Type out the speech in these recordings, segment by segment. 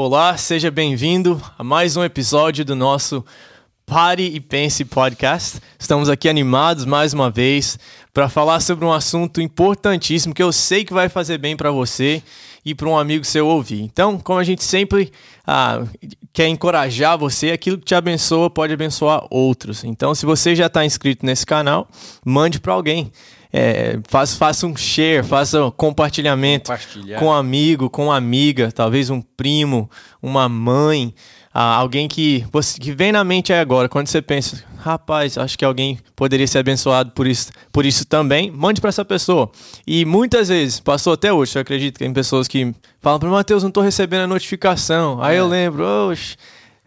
Olá, seja bem-vindo a mais um episódio do nosso Pare e Pense Podcast. Estamos aqui animados mais uma vez para falar sobre um assunto importantíssimo que eu sei que vai fazer bem para você e para um amigo seu ouvir. Então, como a gente sempre ah, quer encorajar você, aquilo que te abençoa pode abençoar outros. Então, se você já está inscrito nesse canal, mande para alguém. É, faça, faça um share, faça um compartilhamento com um amigo, com uma amiga, talvez um primo, uma mãe, alguém que, você, que vem na mente aí agora, quando você pensa, rapaz, acho que alguém poderia ser abençoado por isso, por isso também, mande para essa pessoa. E muitas vezes, passou até hoje, eu acredito que tem pessoas que falam para Mateus, não estou recebendo a notificação. Aí é. eu lembro, oxe.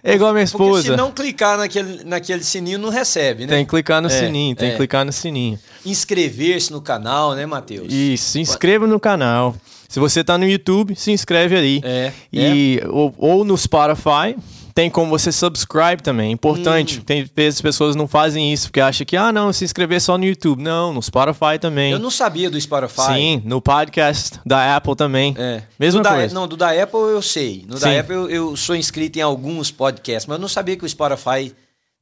É igual a minha esposa. Porque se não clicar naquele, naquele sininho, não recebe, né? Tem que clicar no é, sininho, tem é. que clicar no sininho. Inscrever-se no canal, né, Matheus? Isso, se inscreva no canal. Se você está no YouTube, se inscreve aí. É. E, é. Ou, ou no Spotify, tem como você subscribe também. Importante. Hum. Tem vezes as pessoas não fazem isso porque acham que, ah, não, se inscrever só no YouTube. Não, no Spotify também. Eu não sabia do Spotify. Sim, no podcast da Apple também. É. Mesma do coisa. Da, não, do da Apple eu sei. No Sim. da Apple eu, eu sou inscrito em alguns podcasts, mas eu não sabia que o Spotify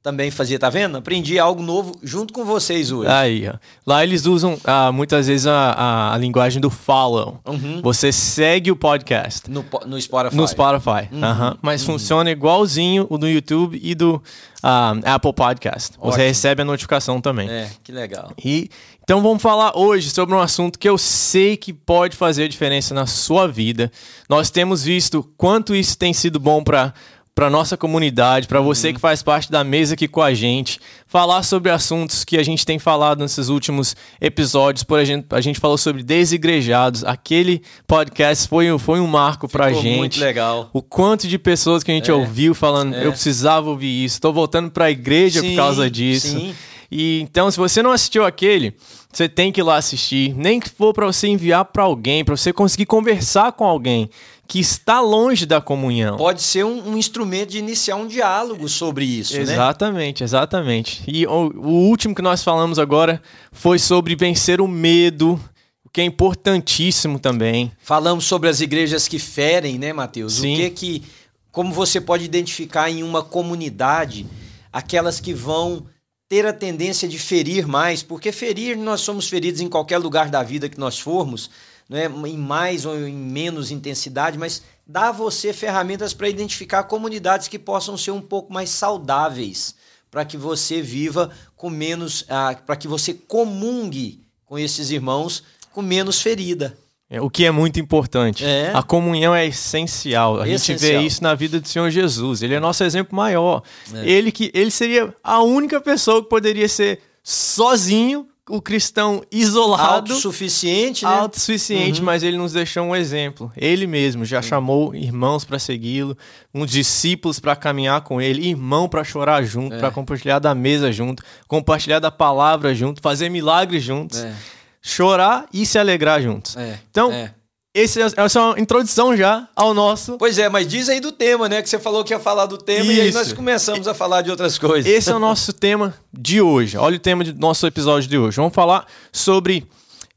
também fazia, tá vendo? Aprendi algo novo junto com vocês hoje. Aí, ó. Lá eles usam ah, muitas vezes a, a, a, linguagem do follow. Uhum. Você segue o podcast. No, no Spotify. No Spotify. Uhum. Uhum. Mas funciona igualzinho o do YouTube e do ah, Apple Podcast. Ótimo. Você recebe a notificação também. É, que legal. E então vamos falar hoje sobre um assunto que eu sei que pode fazer diferença na sua vida. Nós temos visto quanto isso tem sido bom para para nossa comunidade, para você uhum. que faz parte da mesa aqui com a gente, falar sobre assuntos que a gente tem falado nesses últimos episódios. Por exemplo, a gente falou sobre desigrejados. Aquele podcast foi, foi um marco para a gente. Muito legal. O quanto de pessoas que a gente é. ouviu falando, é. eu precisava ouvir isso. Estou voltando para a igreja sim, por causa disso. Sim. E então, se você não assistiu aquele, você tem que ir lá assistir, nem que for para você enviar para alguém, para você conseguir conversar com alguém que está longe da comunhão. Pode ser um, um instrumento de iniciar um diálogo sobre isso, né? exatamente, né? Exatamente, E o, o, último que nós falamos agora foi sobre vencer o medo, o que é importantíssimo também. Falamos sobre as igrejas que ferem, né, Mateus? Sim. O que que como você pode identificar em uma comunidade aquelas que vão ter a tendência de ferir mais, porque ferir nós somos feridos em qualquer lugar da vida que nós formos, é em mais ou em menos intensidade, mas dá a você ferramentas para identificar comunidades que possam ser um pouco mais saudáveis, para que você viva com menos, ah, para que você comungue com esses irmãos com menos ferida. É, o que é muito importante. É. A comunhão é essencial. A essencial. gente vê isso na vida do Senhor Jesus. Ele é nosso exemplo maior. É. Ele que ele seria a única pessoa que poderia ser sozinho o cristão isolado. Autossuficiente, né? Autossuficiente, uhum. mas ele nos deixou um exemplo. Ele mesmo já uhum. chamou irmãos para segui-lo, uns discípulos para caminhar com ele, irmão para chorar junto, é. para compartilhar da mesa junto, compartilhar da palavra junto, fazer milagres juntos. É. Chorar e se alegrar juntos. É. Então, é. Esse, essa é uma introdução já ao nosso. Pois é, mas diz aí do tema, né? Que você falou que ia falar do tema Isso. e aí nós começamos a falar de outras coisas. Esse é o nosso tema de hoje. Olha o tema do nosso episódio de hoje. Vamos falar sobre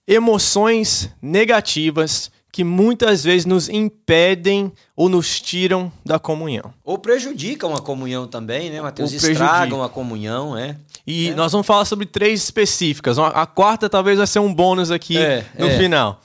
emoções negativas que muitas vezes nos impedem ou nos tiram da comunhão. Ou prejudicam a comunhão também, né, Mateus? Estragam a comunhão, é. E é. nós vamos falar sobre três específicas. A quarta talvez vai ser um bônus aqui é, no é. final.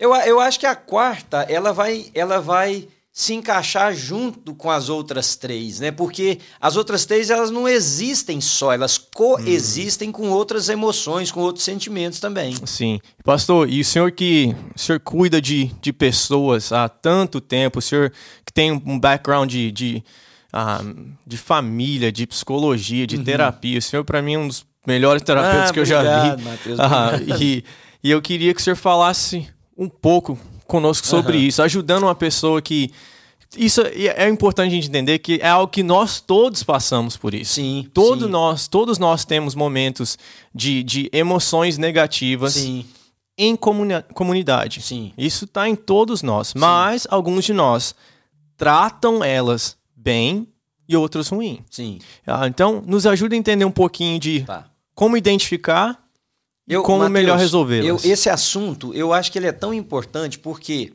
Eu, eu acho que a quarta, ela vai, ela vai se encaixar junto com as outras três, né? Porque as outras três elas não existem só, elas coexistem hum. com outras emoções, com outros sentimentos também. Sim. Pastor, e o senhor que o senhor cuida de, de pessoas há tanto tempo, o senhor que tem um background de, de, uh, de família, de psicologia, de uhum. terapia, o senhor para mim é um dos melhores terapeutas ah, que obrigado, eu já vi. Mateus, uh, e, e eu queria que o senhor falasse um pouco conosco sobre uhum. isso, ajudando uma pessoa que isso é importante a gente entender que é algo que nós todos passamos por isso. Sim. Todo sim. Nós, todos nós temos momentos de, de emoções negativas sim. em comuni comunidade. Sim. Isso está em todos nós. Sim. Mas alguns de nós tratam elas bem e outros ruim. Sim. Ah, então, nos ajuda a entender um pouquinho de tá. como identificar eu, como Mateus, melhor resolvê-las? Esse assunto, eu acho que ele é tão importante porque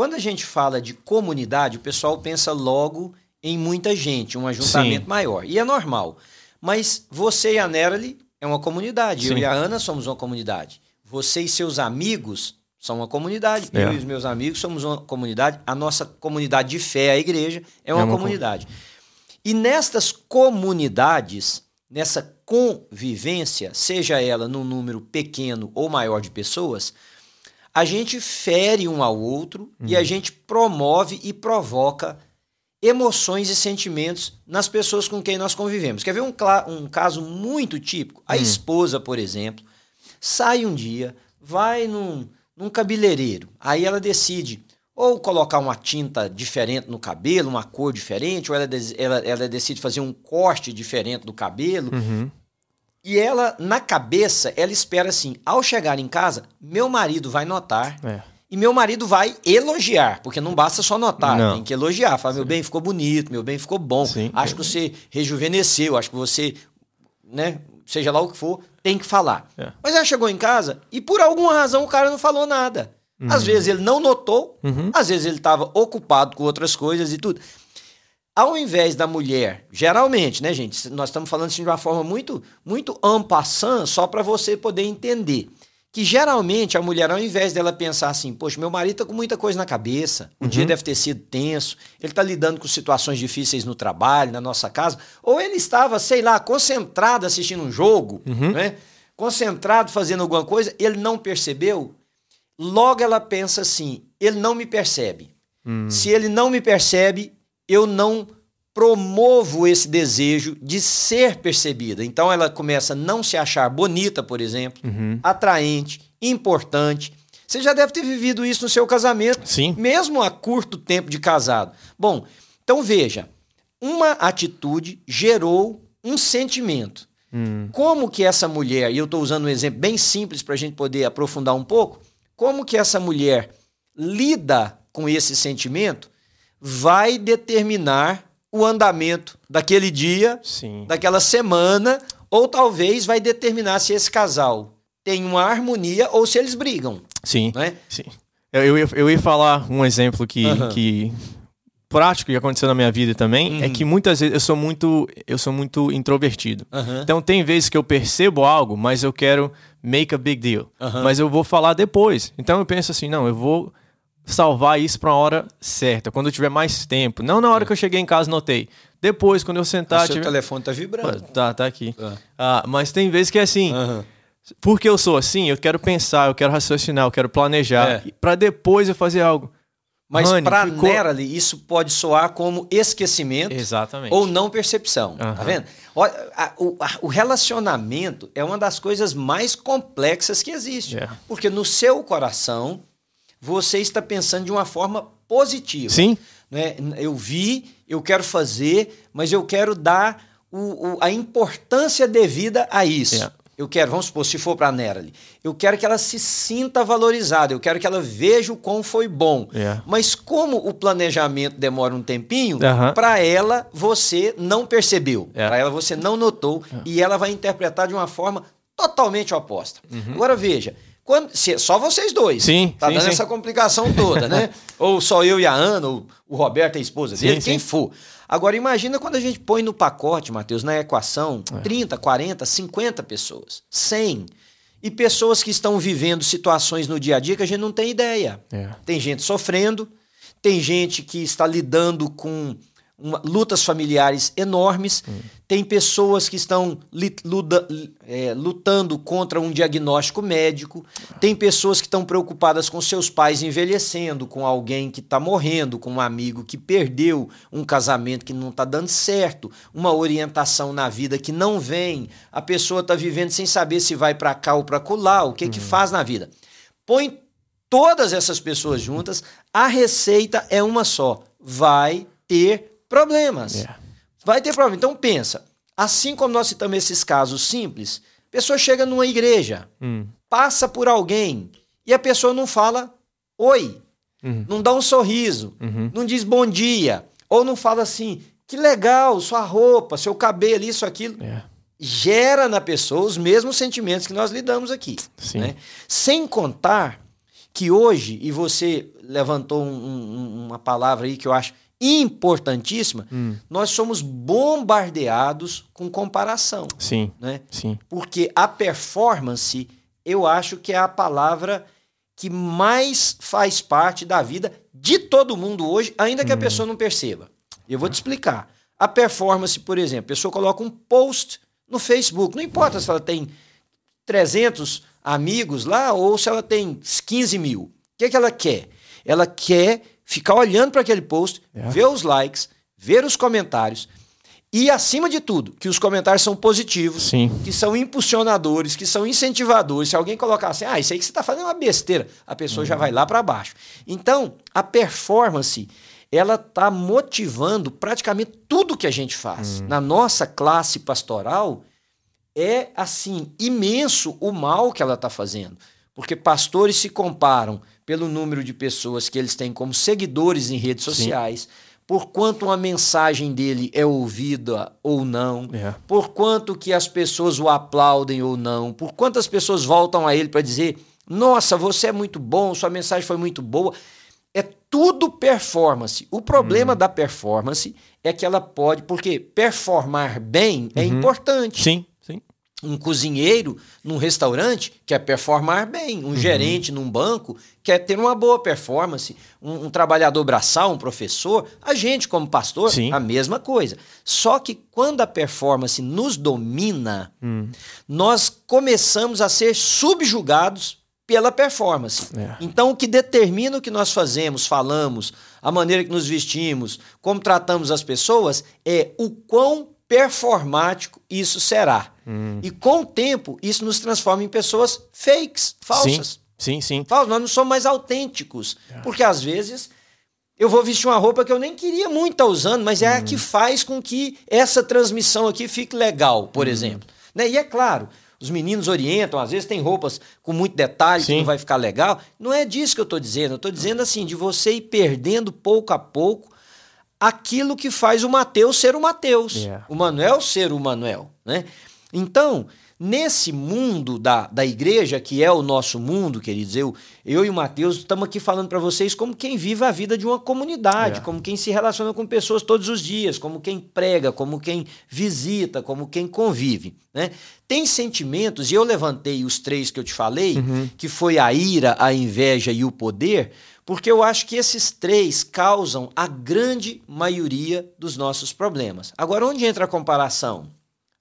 Quando a gente fala de comunidade, o pessoal pensa logo em muita gente, um ajuntamento Sim. maior. E é normal. Mas você e a Nerali é uma comunidade. Sim. Eu e a Ana somos uma comunidade. Você e seus amigos são uma comunidade. É. Eu e os meus amigos somos uma comunidade. A nossa comunidade de fé, a igreja, é uma, é uma comunidade. Com... E nestas comunidades, nessa convivência, seja ela num número pequeno ou maior de pessoas, a gente fere um ao outro uhum. e a uhum. gente promove e provoca emoções e sentimentos nas pessoas com quem nós convivemos. Quer ver um, um caso muito típico? A hum. esposa, por exemplo, sai um dia, vai num, num cabeleireiro, aí ela decide ou colocar uma tinta diferente no cabelo, uma cor diferente, ou ela, ela, ela decide fazer um corte diferente do cabelo. Uhum. E ela, na cabeça, ela espera assim: ao chegar em casa, meu marido vai notar. É e meu marido vai elogiar, porque não basta só notar, não. tem que elogiar. Falar, meu bem, ficou bonito, meu bem, ficou bom. Sim. Acho que você rejuvenesceu, acho que você, né, seja lá o que for, tem que falar. É. Mas ela chegou em casa e por alguma razão o cara não falou nada. Uhum. Às vezes ele não notou, uhum. às vezes ele estava ocupado com outras coisas e tudo. Ao invés da mulher, geralmente, né, gente? Nós estamos falando assim de uma forma muito, muito ampassant, só para você poder entender que geralmente a mulher, ao invés dela pensar assim, poxa, meu marido tá com muita coisa na cabeça, o uhum. dia deve ter sido tenso, ele tá lidando com situações difíceis no trabalho, na nossa casa, ou ele estava, sei lá, concentrado assistindo um jogo, uhum. né? Concentrado fazendo alguma coisa, ele não percebeu. Logo ela pensa assim, ele não me percebe. Uhum. Se ele não me percebe, eu não promovo esse desejo de ser percebida. Então ela começa a não se achar bonita, por exemplo, uhum. atraente, importante. Você já deve ter vivido isso no seu casamento, Sim. mesmo a curto tempo de casado. Bom, então veja, uma atitude gerou um sentimento. Hum. Como que essa mulher, e eu estou usando um exemplo bem simples para a gente poder aprofundar um pouco, como que essa mulher lida com esse sentimento vai determinar o andamento daquele dia, Sim. daquela semana, ou talvez vai determinar se esse casal tem uma harmonia ou se eles brigam. Sim. Né? Sim. Eu, eu, ia, eu ia falar um exemplo que, uhum. que prático que aconteceu na minha vida também é uhum. é que muitas vezes eu sou muito eu sou muito introvertido. Uhum. Então tem vezes que eu percebo algo, mas eu quero make a big deal. Uhum. Mas eu vou falar depois. Então eu penso assim, não, eu vou salvar isso para uma hora certa, quando eu tiver mais tempo. Não na hora que eu cheguei em casa notei. Depois, quando eu sentar. O seu tiver... telefone tá vibrando. Tá, tá aqui. Ah. Ah, mas tem vezes que é assim. Uhum. Porque eu sou assim, eu quero pensar, eu quero raciocinar, eu quero planejar. É. para depois eu fazer algo. Mas para ficou... Nerali, isso pode soar como esquecimento Exatamente. ou não percepção. Uhum. Tá vendo? O, o, relacionamento é uma das coisas mais complexas que existe. Yeah. Porque no seu coração você está pensando de uma forma positiva. Sim. Né? Eu vi, eu quero fazer, mas eu quero dar o, o, a importância devida a isso. Yeah. Eu quero, vamos supor, se for para a Nerali, eu quero que ela se sinta valorizada, eu quero que ela veja o quão foi bom. Yeah. Mas como o planejamento demora um tempinho, uh -huh. para ela você não percebeu, yeah. para ela você não notou e ela vai interpretar de uma forma totalmente oposta. Uhum. Agora veja, quando, se, só vocês dois. Sim. Tá sim, dando sim. essa complicação toda, né? ou só eu e a Ana, ou o Roberto, a esposa dele, sim, quem for. Agora, imagina quando a gente põe no pacote, Matheus, na equação, é. 30, 40, 50 pessoas, 100. E pessoas que estão vivendo situações no dia a dia que a gente não tem ideia. É. Tem gente sofrendo, tem gente que está lidando com uma, lutas familiares enormes. Hum. Tem pessoas que estão luda, é, lutando contra um diagnóstico médico. Tem pessoas que estão preocupadas com seus pais envelhecendo, com alguém que está morrendo, com um amigo que perdeu um casamento que não está dando certo, uma orientação na vida que não vem. A pessoa está vivendo sem saber se vai para cá ou para colar, o que, que faz na vida. Põe todas essas pessoas juntas, a receita é uma só: vai ter problemas. Yeah. É. Vai ter problema. Então pensa, assim como nós citamos esses casos simples, a pessoa chega numa igreja, hum. passa por alguém e a pessoa não fala oi, uhum. não dá um sorriso, uhum. não diz bom dia, ou não fala assim, que legal, sua roupa, seu cabelo, isso, aquilo. Yeah. É. Gera na pessoa os mesmos sentimentos que nós lidamos aqui. Né? Sem contar que hoje, e você levantou um, um, uma palavra aí que eu acho importantíssima, hum. nós somos bombardeados com comparação. Sim. Né? Sim. Porque a performance, eu acho que é a palavra que mais faz parte da vida de todo mundo hoje, ainda que hum. a pessoa não perceba. Eu vou te explicar. A performance, por exemplo, a pessoa coloca um post no Facebook, não importa se ela tem 300 amigos lá ou se ela tem 15 mil. O que, é que ela quer? Ela quer ficar olhando para aquele post, é. ver os likes, ver os comentários. E, acima de tudo, que os comentários são positivos, Sim. que são impulsionadores, que são incentivadores. Se alguém colocar assim, ah, isso aí que você está fazendo é uma besteira, a pessoa uhum. já vai lá para baixo. Então, a performance, ela está motivando praticamente tudo que a gente faz. Uhum. Na nossa classe pastoral, é, assim, imenso o mal que ela está fazendo. Porque pastores se comparam pelo número de pessoas que eles têm como seguidores em redes sociais, Sim. por quanto uma mensagem dele é ouvida ou não, é. por quanto que as pessoas o aplaudem ou não, por quantas pessoas voltam a ele para dizer: "Nossa, você é muito bom, sua mensagem foi muito boa". É tudo performance. O problema uhum. da performance é que ela pode, porque performar bem é uhum. importante. Sim um cozinheiro num restaurante quer performar bem, um uhum. gerente num banco quer ter uma boa performance, um, um, trabalhador braçal, um professor, a gente como pastor, Sim. a mesma coisa. Só que quando a performance nos domina, hum. nós começamos a ser subjugados pela performance. É. Então, o que determina o que nós fazemos, falamos, a maneira que nos vestimos, como tratamos as pessoas, é o quão performático isso será. Hum. E com o tempo, isso nos transforma em pessoas fakes, falsas. Sim, sim. sim. Falsas. Nós não somos mais autênticos. É. Porque às vezes eu vou vestir uma roupa que eu nem queria muito estar usando, mas é hum. a que faz com que essa transmissão aqui fique legal, por hum. exemplo. Né? E é claro, os meninos orientam, às vezes tem roupas com muito detalhe Sim. que não vai ficar legal. Não é disso que eu estou dizendo. Eu estou dizendo assim, de você ir perdendo pouco a pouco aquilo que faz o Mateus ser o Mateus, yeah. o Manuel ser o Manuel, né? Então, nesse mundo da, da igreja, que é o nosso mundo, queridos, eu, eu e o Mateus estamos aqui falando para vocês como quem vive a vida de uma comunidade, yeah. como quem se relaciona com pessoas todos os dias, como quem prega, como quem visita, como quem convive, né? Tem sentimentos, e eu levantei os três que eu te falei, uhum. que foi a ira, a inveja e o poder, porque eu acho que esses três causam a grande maioria dos nossos problemas. Agora, onde entra a comparação?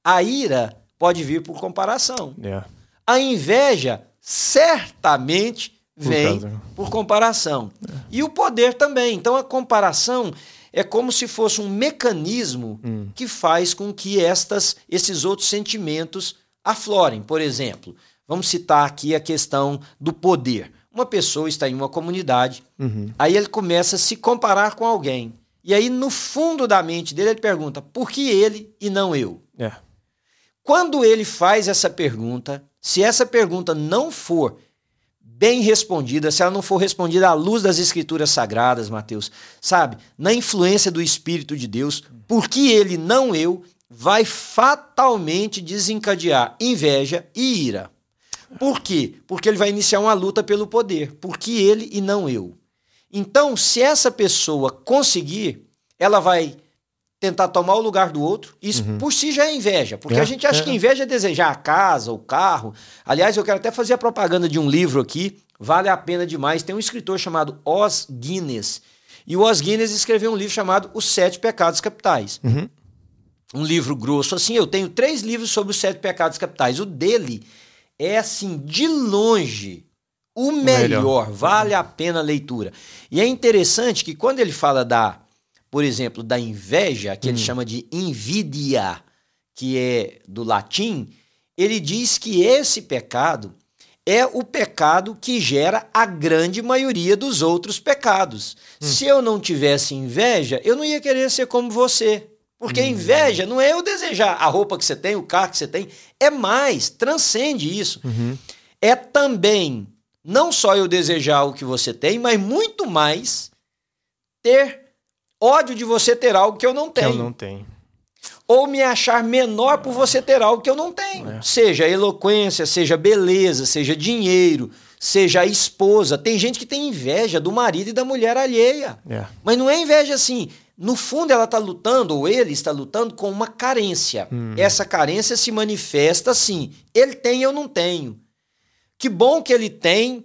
A ira pode vir por comparação. Yeah. É. A inveja certamente vem por, por comparação. Yeah. É. E o poder também. Então, a comparação é como se fosse um mecanismo hum. que faz com que estas, esses outros sentimentos aflorem. Por exemplo, vamos citar aqui a questão do poder. Uma pessoa está em uma comunidade, uhum. aí ele começa a se comparar com alguém. E aí, no fundo da mente dele, ele pergunta: por que ele e não eu? É. Quando ele faz essa pergunta, se essa pergunta não for bem respondida, se ela não for respondida à luz das escrituras sagradas, Mateus, sabe? Na influência do Espírito de Deus, por que ele, não eu, vai fatalmente desencadear inveja e ira. Por quê? Porque ele vai iniciar uma luta pelo poder. Porque ele e não eu. Então, se essa pessoa conseguir, ela vai tentar tomar o lugar do outro. Isso uhum. por si já é inveja. Porque é, a gente acha é. que inveja é desejar a casa, o carro. Aliás, eu quero até fazer a propaganda de um livro aqui. Vale a pena demais. Tem um escritor chamado Os Guinness. E o Os Guinness escreveu um livro chamado Os Sete Pecados Capitais. Uhum. Um livro grosso assim. Eu tenho três livros sobre os sete pecados capitais. O dele é assim, de longe, o melhor, melhor. Vale a pena a leitura. E é interessante que quando ele fala da, por exemplo, da inveja, que hum. ele chama de invidia, que é do latim, ele diz que esse pecado é o pecado que gera a grande maioria dos outros pecados. Hum. Se eu não tivesse inveja, eu não ia querer ser como você. Porque uhum. inveja não é eu desejar a roupa que você tem, o carro que você tem, é mais, transcende isso. Uhum. É também não só eu desejar o que você tem, mas muito mais ter ódio de você ter algo que eu não tenho. Eu não tenho. Ou me achar menor por você ter algo que eu não tenho. É. Seja eloquência, seja beleza, seja dinheiro, seja a esposa. Tem gente que tem inveja do marido e da mulher alheia. É. Mas não é inveja assim. No fundo, ela está lutando, ou ele está lutando, com uma carência. Hum. Essa carência se manifesta assim: ele tem, eu não tenho. Que bom que ele tem,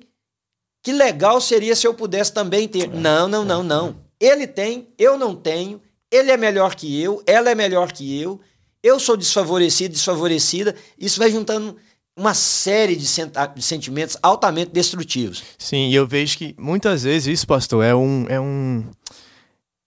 que legal seria se eu pudesse também ter. Não, não, não, não. Ele tem, eu não tenho, ele é melhor que eu, ela é melhor que eu, eu sou desfavorecido, desfavorecida. Isso vai juntando uma série de, de, sentimentos altamente destrutivos. Sim, e eu vejo que muitas vezes isso, pastor, é um, é um,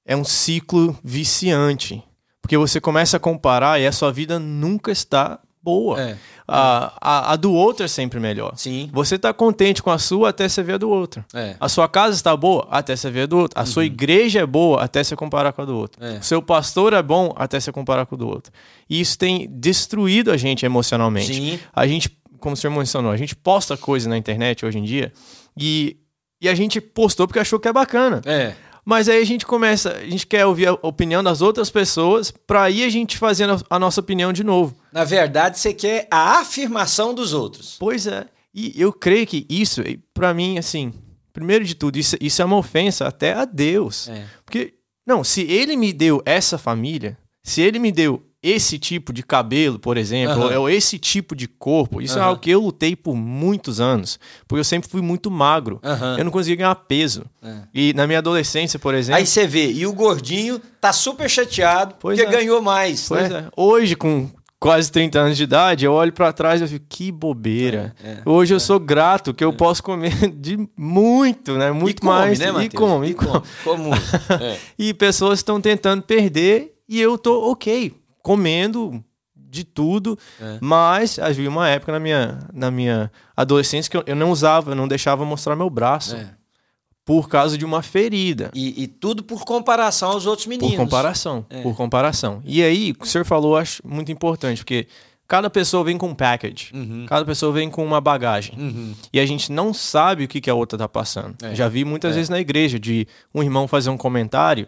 é um ciclo viciante. Porque você começa a comparar e a sua vida nunca está boa. É. A, a, a, do outro é sempre melhor. Sim. Você está contente com a sua até você ver a do outro. É. A sua casa está boa até você ver a do outro. A uhum. sua igreja é boa até você comparar com a do outro. É. O seu pastor é bom até você comparar com o do outro. E isso tem destruído a gente emocionalmente. Sim. A gente, como o senhor mencionou, a gente posta coisa na internet hoje em dia e, e a gente postou porque achou que é bacana. É. Mas aí a gente começa, a gente quer ouvir a opinião das outras pessoas para aí a gente fazendo a nossa opinião de novo. Na verdade, você quer a afirmação dos outros. Pois é. E eu creio que isso, para mim, assim, primeiro de tudo, isso, isso é uma ofensa até a Deus. É. Porque, não, se ele me deu essa família, se ele me deu esse tipo de cabelo, por exemplo, Aham. ou esse tipo de corpo, isso é Aham. algo que eu lutei por muitos anos. Porque eu sempre fui muito magro. Aham. Eu não conseguia ganhar peso. É. E na minha adolescência, por exemplo. Aí você vê, e o gordinho tá super chateado Pois porque é. ganhou mais. Pois né? é. Hoje, com quase 30 anos de idade, eu olho pra trás e fico, que bobeira. É, é, Hoje eu sou grato que eu posso comer de muito, né? Muito e come, mais. né, e Matheus? come, e come. Como? É. E pessoas estão tentando perder e eu tô ok, comendo de tudo, É. mas havia uma época na minha, na minha adolescência que eu, eu não usava, eu não deixava mostrar meu braço É. por causa de uma ferida. E, e tudo por comparação aos outros meninos. Por comparação, É. por comparação. E aí, o que o senhor falou, eu acho muito importante, porque cada pessoa vem com um package, Uhum. cada pessoa vem com uma bagagem. Uhum. E a gente não sabe o que, que a outra tá passando. É. Já vi muitas É. vezes na igreja de um irmão fazer um comentário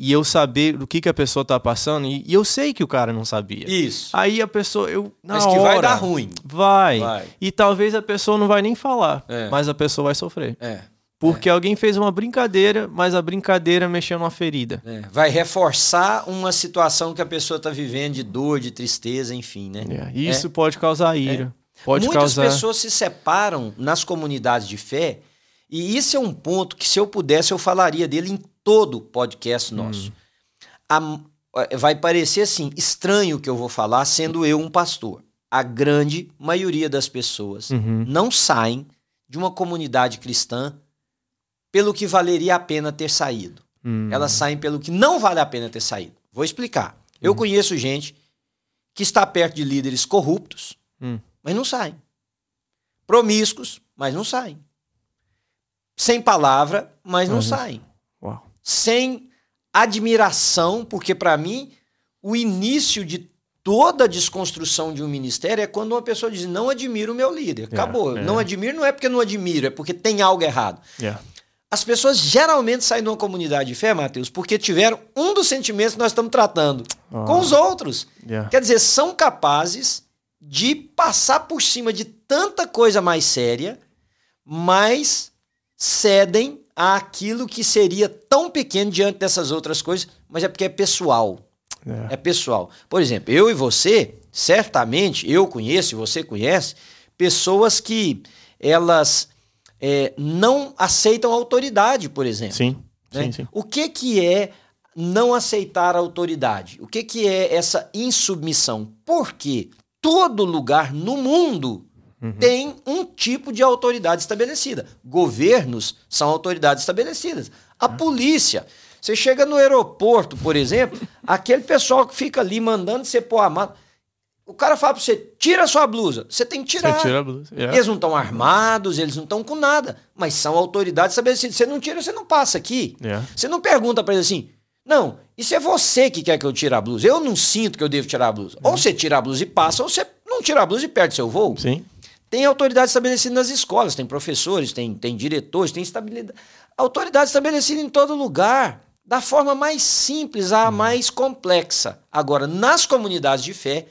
e eu saber do que, que a pessoa tá passando e, e eu sei que o cara não sabia. Isso. Aí a pessoa, eu na Mas que vai hora, dar ruim. Vai. Vai. E talvez a pessoa não vai nem falar, É. mas a pessoa vai sofrer. É. Porque alguém fez uma brincadeira, mas a brincadeira mexeu numa ferida. É. Vai reforçar uma situação que a pessoa está vivendo de dor, de tristeza, enfim, né? É, Isso pode causar ira. Pode Muitas causar. pessoas se separam nas comunidades de fé, e isso é um ponto que, se eu pudesse, eu falaria dele em todo podcast nosso. A- vai parecer assim, estranho o que eu vou falar, sendo eu um pastor. A grande maioria das pessoas Uhum. não saem de uma comunidade cristã pelo que valeria a pena ter saído. Hum. Elas saem pelo que não vale a pena ter saído. Vou explicar. Eu conheço gente que está perto de líderes corruptos, Hum. mas não saem. Promíscuos, mas não saem. Sem palavra, mas não Mas não- saem. Sem admiração, porque para mim o início de toda a desconstrução de um ministério é quando uma pessoa diz: "Não admiro o meu líder". Acabou. é. Não admiro não é porque não admiro, é porque tem algo errado. Yeah. As pessoas geralmente saem de uma comunidade de fé, Mateus, porque tiveram um dos sentimentos que nós estamos tratando Ah. com os outros. Quer dizer, são capazes de passar por cima de tanta coisa mais séria, mas cedem àquilo que seria tão pequeno diante dessas outras coisas, mas é porque é pessoal. Yeah. É pessoal. Por exemplo, eu e você, certamente, eu conheço e você conhece, pessoas que elas é, não aceitam autoridade, por exemplo. Sim. né? Sim, sim. O que, que é não aceitar a autoridade? O que, que é essa insubmissão? Porque todo lugar no mundo Uhum. tem um tipo de autoridade estabelecida. Governos são autoridades estabelecidas. A polícia. Você chega no aeroporto, por exemplo, aquele pessoal que fica ali mandando você pôr a mão. O cara fala pra você, tira a sua blusa. Você tem que tirar. Você tira a blusa. Yeah. Eles não estão armados, eles não estão com nada, mas são autoridades estabelecidas. Você não tira, você não passa aqui. Yeah. Você não pergunta pra ele assim, não, isso é você que quer que eu tire a blusa. Eu não sinto que eu devo tirar a blusa. Ou você tira a blusa e passa, ou você não tira a blusa e perde seu voo. Sim. Tem autoridade estabelecida nas escolas, tem professores, tem, tem diretores, tem estabilidade. Autoridade estabelecida em todo lugar, da forma mais simples à mais complexa. Agora, nas comunidades de fé,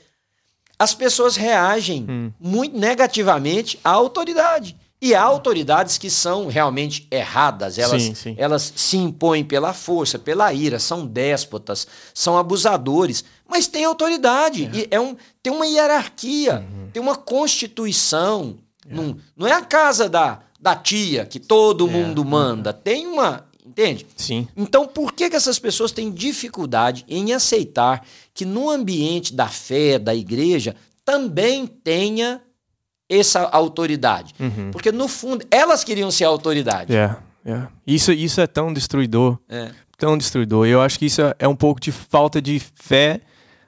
as pessoas reagem Hum. muito negativamente à autoridade. E há autoridades que são realmente erradas, elas, sim, sim. elas se impõem pela força, pela ira, são déspotas, são abusadores, mas tem autoridade, é. é um, tem uma hierarquia, uhum. tem uma constituição. É. Não, não é a casa da, da tia que todo é. mundo manda, uhum. tem uma. Entende? Sim. Então, por que, que essas pessoas têm dificuldade em aceitar que no ambiente da fé, da igreja, também tenha essa autoridade. Uhum. Porque, no fundo, elas queriam ser autoridade. Yeah, yeah. Isso, isso é tão destruidor. É. Tão destruidor. Eu acho que isso é um pouco de falta de fé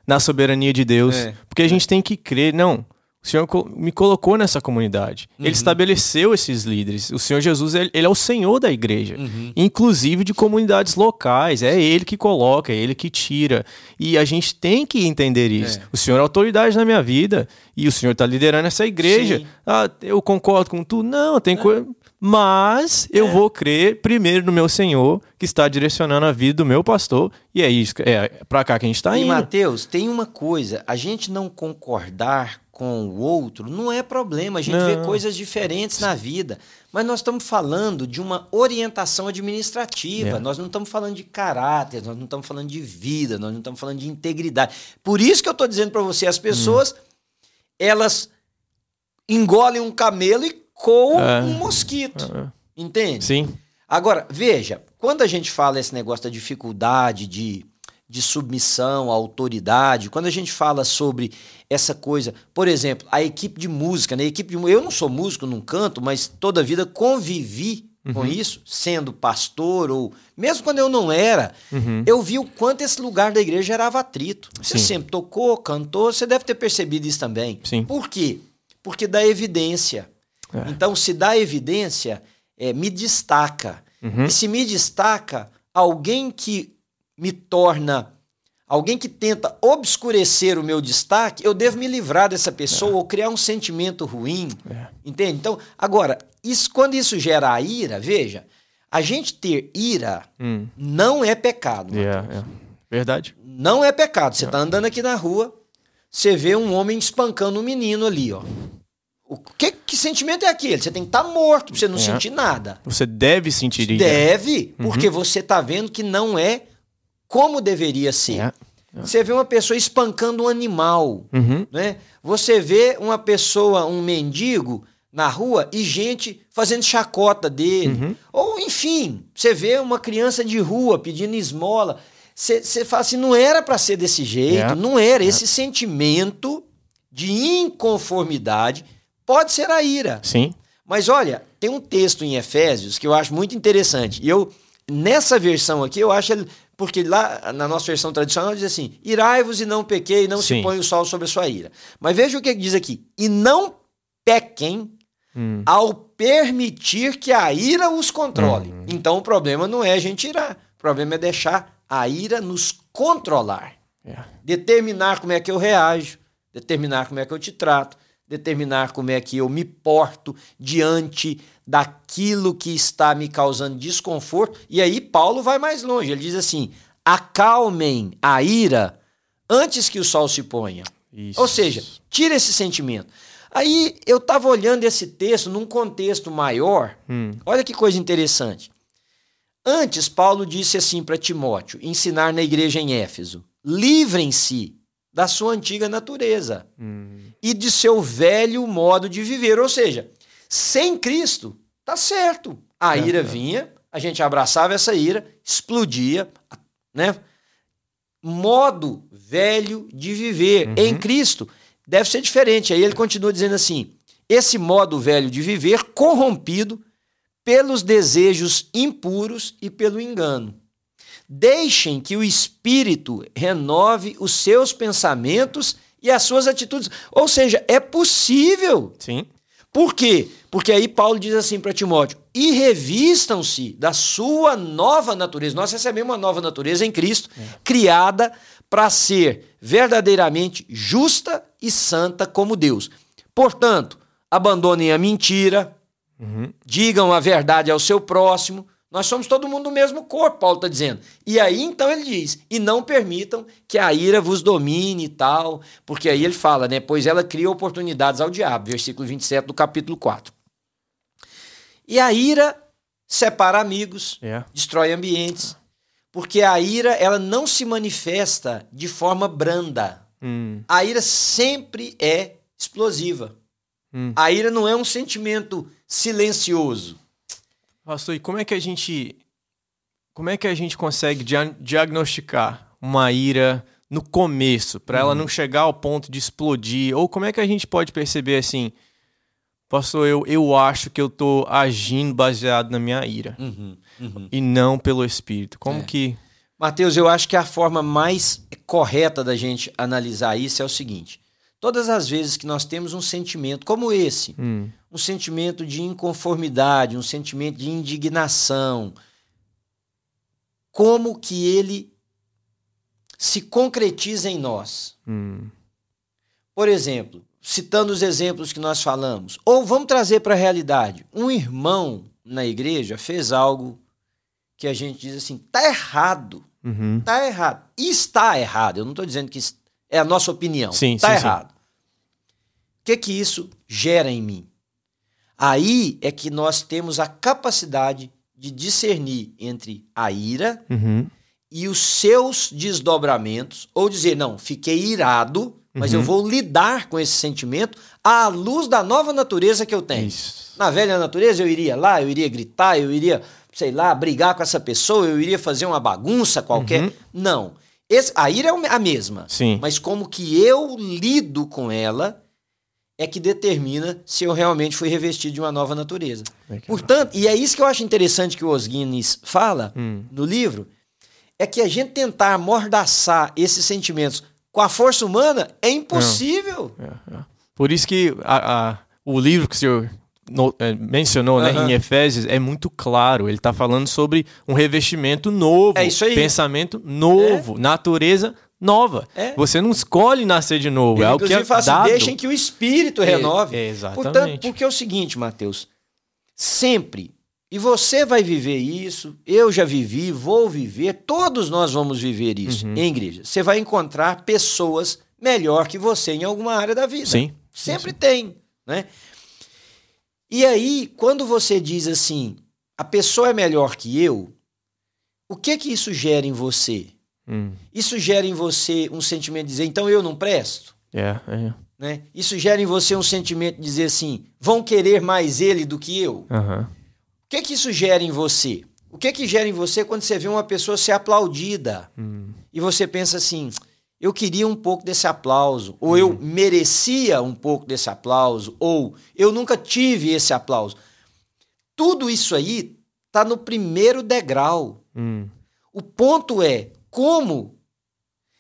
na soberania de Deus. É. Porque a gente tem que crer. Não. O Senhor me colocou nessa comunidade. Uhum. Ele estabeleceu esses líderes. O Senhor Jesus, ele, é o Senhor da igreja, uhum. inclusive de comunidades locais. É Ele que coloca, é Ele que tira. E a gente tem que entender isso. É. O Senhor é autoridade na minha vida e o Senhor está liderando essa igreja. Ah, eu concordo com tudo. Não, tem é. coisa. Mas eu é. vou crer primeiro no meu Senhor, que está direcionando a vida do meu pastor, e é isso, é para cá que a gente está indo. E Mateus, tem uma coisa, a gente não concordar com o outro não é problema, a gente não. vê coisas diferentes na vida, mas nós estamos falando de uma orientação administrativa, é. nós não estamos falando de caráter, nós não estamos falando de vida, nós não estamos falando de integridade. Por isso que eu estou dizendo para você, as pessoas, hum. elas engolem um camelo e coam é. um mosquito, é. entende? Sim. Agora, veja, quando a gente fala esse negócio da dificuldade de de submissão à autoridade, quando a gente fala sobre essa coisa, por exemplo, a equipe de música, né? A equipe de, eu não sou músico, não canto, mas toda a vida convivi uhum. com isso, sendo pastor ou mesmo quando eu não era, uhum. eu vi o quanto esse lugar da igreja gerava atrito. Você Sim. sempre tocou, cantou, você deve ter percebido isso também. Sim. Por quê? Porque dá evidência. É. Então, se dá evidência, é, me destaca. Uhum. E se me destaca, alguém que me torna alguém que tenta obscurecer o meu destaque, eu devo me livrar dessa pessoa é. ou criar um sentimento ruim. É. Entende? Então, agora, isso, quando isso gera a ira, veja, a gente ter ira hum. não é pecado. Yeah, yeah. Verdade. Não é pecado. Você está andando aqui na rua, você vê um homem espancando um menino ali, ó. O que, que sentimento é aquele? Você tem que estar tá morto para você não é. sentir nada. Você deve sentir ira. Deve, uhum. porque você está vendo que não é como deveria ser. É. Você vê uma pessoa espancando um animal, uhum. né? Você vê uma pessoa, um mendigo na rua e gente fazendo chacota dele. Uhum. Ou, enfim, você vê uma criança de rua pedindo esmola. Você, você fala assim, não era para ser desse jeito, é. não era. É. Esse sentimento de inconformidade pode ser a ira. Sim. Mas olha, tem um texto em Efésios que eu acho muito interessante. E eu, nessa versão aqui, eu acho ele porque lá na nossa versão tradicional diz assim: irai-vos e não pequei, não Sim. se põe o sol sobre a sua ira. Mas veja o que diz aqui: e não pequem hum. ao permitir que a ira os controle. Hum. Então o problema não é a gente irar, o problema é deixar a ira nos controlar. É. Determinar como é que eu reajo, determinar como é que eu te trato, determinar como é que eu me porto diante daquilo que está me causando desconforto. E aí Paulo vai mais longe. Ele diz assim: acalmem a ira antes que o sol se ponha. Isso. Ou seja, tira esse sentimento. Aí eu estava olhando esse texto num contexto maior. Hum. Olha que coisa interessante. Antes, Paulo disse assim para Timóteo, ensinar na igreja em Éfeso: livrem-se da sua antiga natureza hum. E de seu velho modo de viver. Ou seja, sem Cristo, tá certo. A é, ira é. vinha, a gente abraçava essa ira, explodia, né? Modo velho de viver uhum. em Cristo deve ser diferente. Aí ele continua dizendo assim: esse modo velho de viver corrompido pelos desejos impuros e pelo engano. Deixem que o Espírito renove os seus pensamentos e as suas atitudes. Ou seja, é possível. Sim. Por quê? Porque aí Paulo diz assim para Timóteo: e revistam-se da sua nova natureza. Nós recebemos uma nova natureza em Cristo, é. criada para ser verdadeiramente justa e santa como Deus. Portanto, abandonem a mentira, uhum. digam a verdade ao seu próximo, nós somos todo mundo do mesmo corpo, Paulo está dizendo. E aí então ele diz: e não permitam que a ira vos domine e tal, porque aí ele fala, né? Pois ela cria oportunidades ao diabo, versículo 27 do capítulo 4. E a ira separa amigos, Yeah. destrói ambientes, porque a ira ela não se manifesta de forma branda. Hum, A ira sempre é explosiva. Hum. A ira não é um sentimento silencioso. Pastor, e como é que a gente. Como é que a gente consegue dia- diagnosticar uma ira no começo, para ela não chegar ao ponto de explodir? Ou como é que a gente pode perceber assim, pastor, eu, eu acho que eu tô agindo baseado na minha ira e não pelo Espírito? Como É. que. Mateus, eu acho que a forma mais correta da gente analisar isso é o seguinte: todas as vezes que nós temos um sentimento como esse, Hum, um sentimento de inconformidade, um sentimento de indignação, como que ele se concretiza em nós? hum, Por exemplo, citando os exemplos que nós falamos, ou vamos trazer para a realidade, um irmão na igreja fez algo que a gente diz assim, tá errado. uhum. Tá errado. Está errado. Eu não estou dizendo que é a nossa opinião. Sim, Está sim, sim. errado. O que que isso gera em mim? Aí é que nós temos a capacidade de discernir entre a ira Uhum. e os seus desdobramentos, ou dizer, não, fiquei irado, mas Uhum. eu vou lidar com esse sentimento à luz da nova natureza que eu tenho. Isso. Na velha natureza, eu iria lá, eu iria gritar, eu iria, sei lá, brigar com essa pessoa, eu iria fazer uma bagunça qualquer. Uhum. Não. Esse, a ira é a mesma. Sim. Mas como que eu lido com ela é que determina se eu realmente fui revestido de uma nova natureza. Legal. Portanto, e é isso que eu acho interessante que o Os Guinness fala Hum. no livro, é que a gente tentar amordaçar esses sentimentos com a força humana é impossível. É, é. Por isso que a- a- o livro que o senhor no- é, mencionou né, Aham. em Efésios é muito claro. Ele está falando sobre um revestimento novo, É isso aí. pensamento novo, natureza nova. É. Você não escolhe nascer de novo, Ele, é o que é fala assim, dado. deixem que o espírito renove. É, exatamente. Portanto, porque é o seguinte, Mateus, sempre, e você vai viver isso, eu já vivi, vou viver, todos nós vamos viver isso Uhum. em igreja. Você vai encontrar pessoas melhor que você em alguma área da vida. Sim. Sempre tem, né? E aí, quando você diz assim, a pessoa é melhor que eu, o que que isso gera em você? Hum, Isso gera em você um sentimento de dizer, então eu não presto? é, é. né? Isso gera em você um sentimento de dizer assim, vão querer mais ele do que eu. O que que isso gera em você? O que que gera em você quando você vê uma pessoa ser aplaudida Hum, e você pensa assim, eu queria um pouco desse aplauso, ou eu merecia um pouco desse aplauso, ou eu nunca tive esse aplauso. Tudo isso aí está no primeiro degrau. hum, O ponto é como,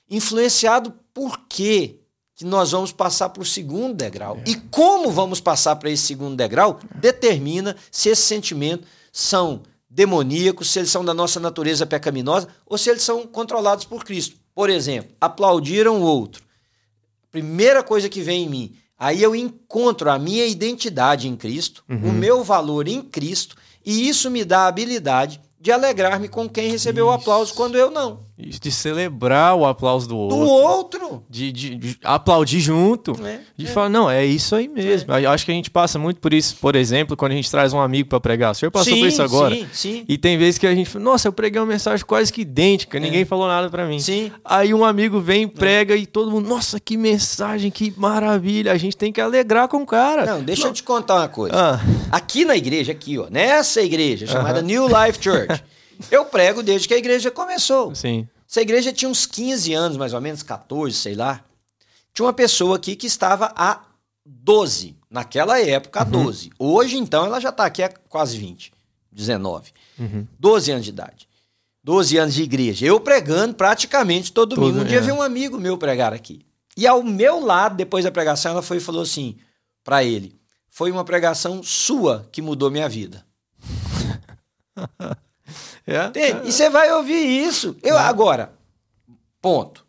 influenciado por quê, que nós vamos passar para o segundo degrau. E como vamos passar para esse segundo degrau determina se esses sentimentos são demoníacos, se eles são da nossa natureza pecaminosa ou se eles são controlados por Cristo. Por exemplo, aplaudiram o outro. Primeira coisa que vem em mim, aí eu encontro a minha identidade em Cristo, o meu valor em Cristo, e isso me dá a habilidade de alegrar-me com quem recebeu o aplauso quando eu não. De celebrar o aplauso do Do outro. outro. De, de- de aplaudir junto. É, De é. falar, não, é isso aí mesmo. Eu acho que a gente passa muito por isso, por exemplo, quando a gente traz um amigo para pregar. O senhor passou sim, por isso agora. Sim, sim. E tem vezes que a gente fala, nossa, eu preguei uma mensagem quase que idêntica, ninguém falou nada para mim. É. Sim. Aí um amigo vem, prega e todo mundo, nossa, que mensagem, que maravilha. A gente tem que alegrar com o cara. Não, deixa eu te contar uma coisa. Ah, Aqui na igreja, aqui, ó, nessa igreja chamada New Life Church, eu prego desde que a igreja começou. sim. Essa igreja tinha uns 15 anos, mais ou menos, 14, sei lá. Tinha uma pessoa aqui que estava há 12, naquela época, há 12. Hoje, então, ela já está aqui há quase 20, 19. 12 anos de idade. 12 anos de igreja. Eu pregando praticamente todo domingo. Todo- um dia é. veio um amigo meu pregar aqui. E ao meu lado, depois da pregação, ela foi e falou assim para ele: Foi uma pregação sua que mudou minha vida. É, Entende? E você vai ouvir isso. Eu, agora, ponto.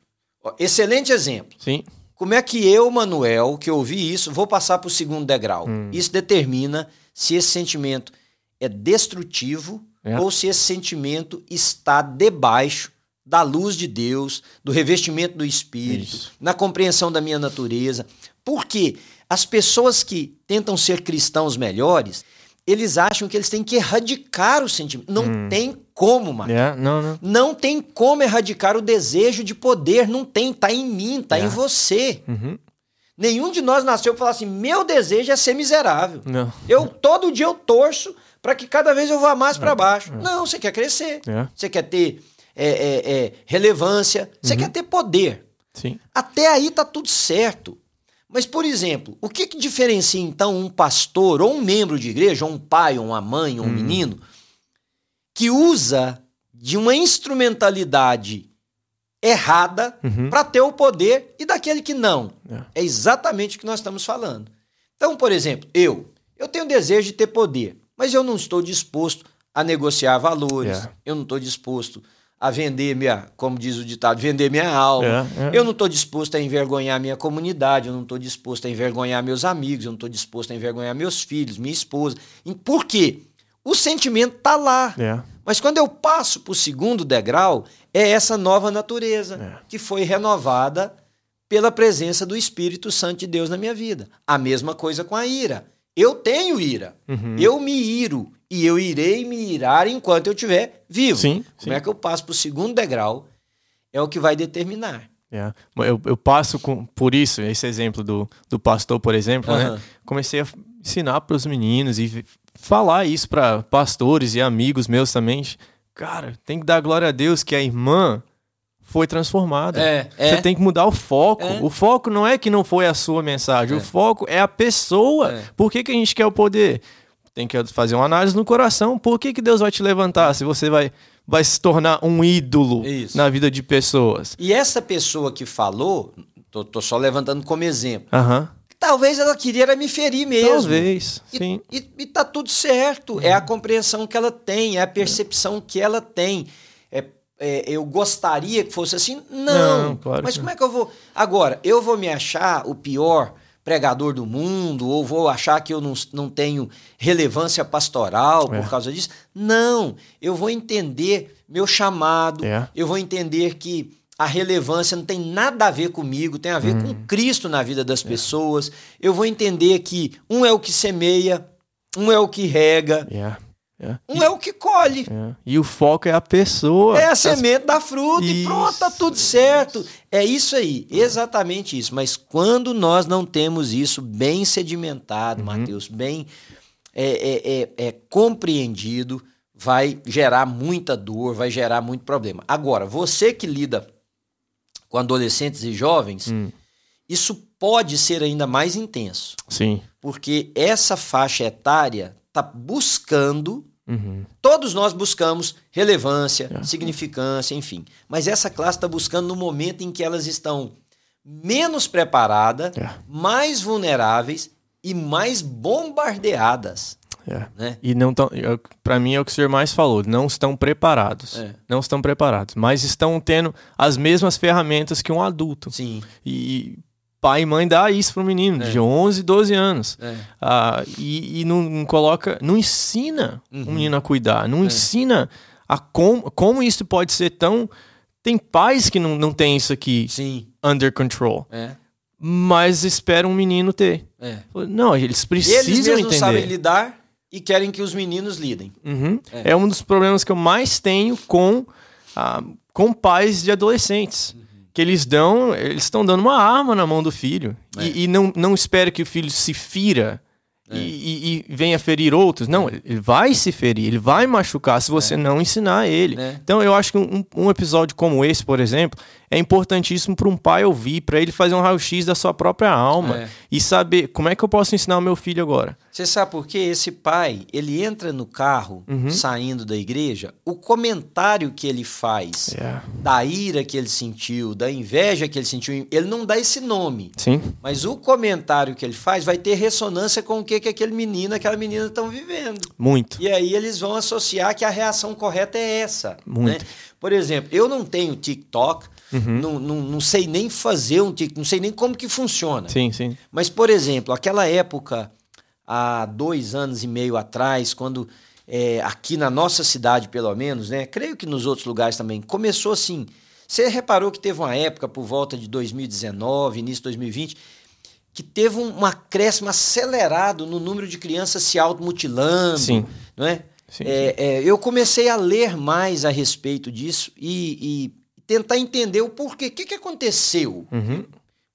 Excelente exemplo. Sim. Como é que eu, Manuel, que ouvi isso, vou passar para o segundo degrau? Hum. Isso determina se esse sentimento é destrutivo É. ou se esse sentimento está debaixo da luz de Deus, do revestimento do Espírito, Isso. na compreensão da minha natureza. Porque as pessoas que tentam ser cristãos melhores, eles acham que eles têm que erradicar o sentimento. Não hum. tem como, mano. Yeah, não, não. não tem como erradicar o desejo de poder. Não tem. Tá em mim, tá yeah. em você. Uhum. Nenhum de nós nasceu para falar assim: meu desejo é ser miserável. Não. Eu todo dia eu torço para que cada vez eu vá mais para baixo. Não, você quer crescer. Yeah. Você quer ter é, é, é, relevância. Você uhum. quer ter poder. Sim. Até aí tá tudo certo. Mas, por exemplo, o que, que diferencia então um pastor ou um membro de igreja, ou um pai, ou uma mãe, ou um hum. menino, que usa de uma instrumentalidade errada uhum. para ter o poder e daquele que não? É. é exatamente o que nós estamos falando. Então, por exemplo, eu, eu tenho desejo de ter poder, mas eu não estou disposto a negociar valores. É. eu não estou disposto a vender minha, como diz o ditado, vender minha alma. É, é. Eu não estou disposto a envergonhar minha comunidade, eu não estou disposto a envergonhar meus amigos, eu não estou disposto a envergonhar meus filhos, minha esposa. Por quê? O sentimento está lá. É. Mas quando eu passo para o segundo degrau, é essa nova natureza é. que foi renovada pela presença do Espírito Santo de Deus na minha vida. A mesma coisa com a ira. Eu tenho ira. Uhum. Eu me iro e eu irei me irar enquanto eu estiver vivo. Sim, Como sim. é que eu passo para o segundo degrau? É o que vai determinar. Yeah. É. Eu, eu passo com, por isso, esse exemplo do, do pastor, por exemplo, né? Comecei a ensinar para os meninos e falar isso para pastores e amigos meus também. Cara, tem que dar glória a Deus que a irmã foi transformada. É, é. Você tem que mudar o foco. É. O foco não é que não foi a sua mensagem, o é. foco é a pessoa. É. Por que, que a gente quer o poder? Tem que fazer uma análise no coração. Por que, que Deus vai te levantar se você vai, vai se tornar um ídolo Isso. na vida de pessoas? E essa pessoa que falou, tô, tô só levantando como exemplo. Uhum. Talvez ela queria me ferir mesmo. Talvez, e, sim. E, e tá tudo certo. Uhum. É a compreensão que ela tem, é a percepção que ela tem. É, é, eu gostaria que fosse assim? Não. Não claro Mas como é que eu vou. Agora, eu vou me achar o pior pregador do mundo, ou vou achar que eu não, não tenho relevância pastoral por é. causa disso. Não, eu vou entender meu chamado, é. eu vou entender que a relevância não tem nada a ver comigo, tem a ver hum. com Cristo na vida das é. pessoas. Eu vou entender que um é o que semeia, um é o que rega. É. Um é o que colhe. É. E o foco é a pessoa. É a semente da fruta isso. e pronto, tá tudo certo. É isso aí, exatamente isso. Mas quando nós não temos isso bem sedimentado, uhum. Mateus, bem é, é, é, é, compreendido, vai gerar muita dor, vai gerar muito problema. Agora, você que lida com adolescentes e jovens, hum. isso pode ser ainda mais intenso. Sim. Porque essa faixa etária está buscando Uhum. Todos nós buscamos relevância, é. significância, enfim. Mas essa classe está buscando no momento em que elas estão menos preparadas, é. mais vulneráveis e mais bombardeadas. É. Né? E não tão, para mim é o que o senhor mais falou, não estão preparados. É. Não estão preparados, mas estão tendo as mesmas ferramentas que um adulto. Sim. E pai e mãe dá isso pro menino é. de 11, 12 anos. É. Ah, e, e não, não, coloca, não ensina uhum. o menino a cuidar, não é. ensina a com, como isso pode ser tão. Tem pais que não, não tem isso aqui Sim. under control. É. Mas esperam um menino ter. É. Não, eles precisam eles mesmos entender. sabem lidar e querem que os meninos lidem. Uhum. É. é. um dos problemas que eu mais tenho com, ah, com pais de adolescentes. Que eles dão, eles estão dando uma arma na mão do filho. É. E, e, não, não espera que o filho se fira é. e, e, e, venha ferir outros. Não, é. ele vai se ferir, ele vai machucar se você é. não ensinar ele. É. Então eu acho que um, um episódio como esse, por exemplo, é importantíssimo para um pai ouvir, para ele fazer um raio-x da sua própria alma é. e saber como é que eu posso ensinar o meu filho agora. Você sabe por quê? Esse pai, ele entra no carro uhum. saindo da igreja, o comentário que ele faz yeah. da ira que ele sentiu, da inveja que ele sentiu, ele não dá esse nome. Sim. Mas o comentário que ele faz vai ter ressonância com o que, que aquele menino, aquela menina estão vivendo. Muito. E aí eles vão associar que a reação correta é essa. Muito. Né? Por exemplo, eu não tenho TikTok, Uhum. Não, não, não sei nem fazer um TikTok, não sei nem como que funciona. Sim, sim. Mas, por exemplo, aquela época, há dois anos e meio atrás, quando é, aqui na nossa cidade, pelo menos, né? Creio que nos outros lugares também, começou assim. Você reparou que teve uma época por volta de 2019, início de 2020, que teve um acréscimo acelerado no número de crianças se automutilando. Sim. Não é? Sim, é, sim. É, eu comecei a ler mais a respeito disso e tentar entender o porquê. O que, que aconteceu? Uhum.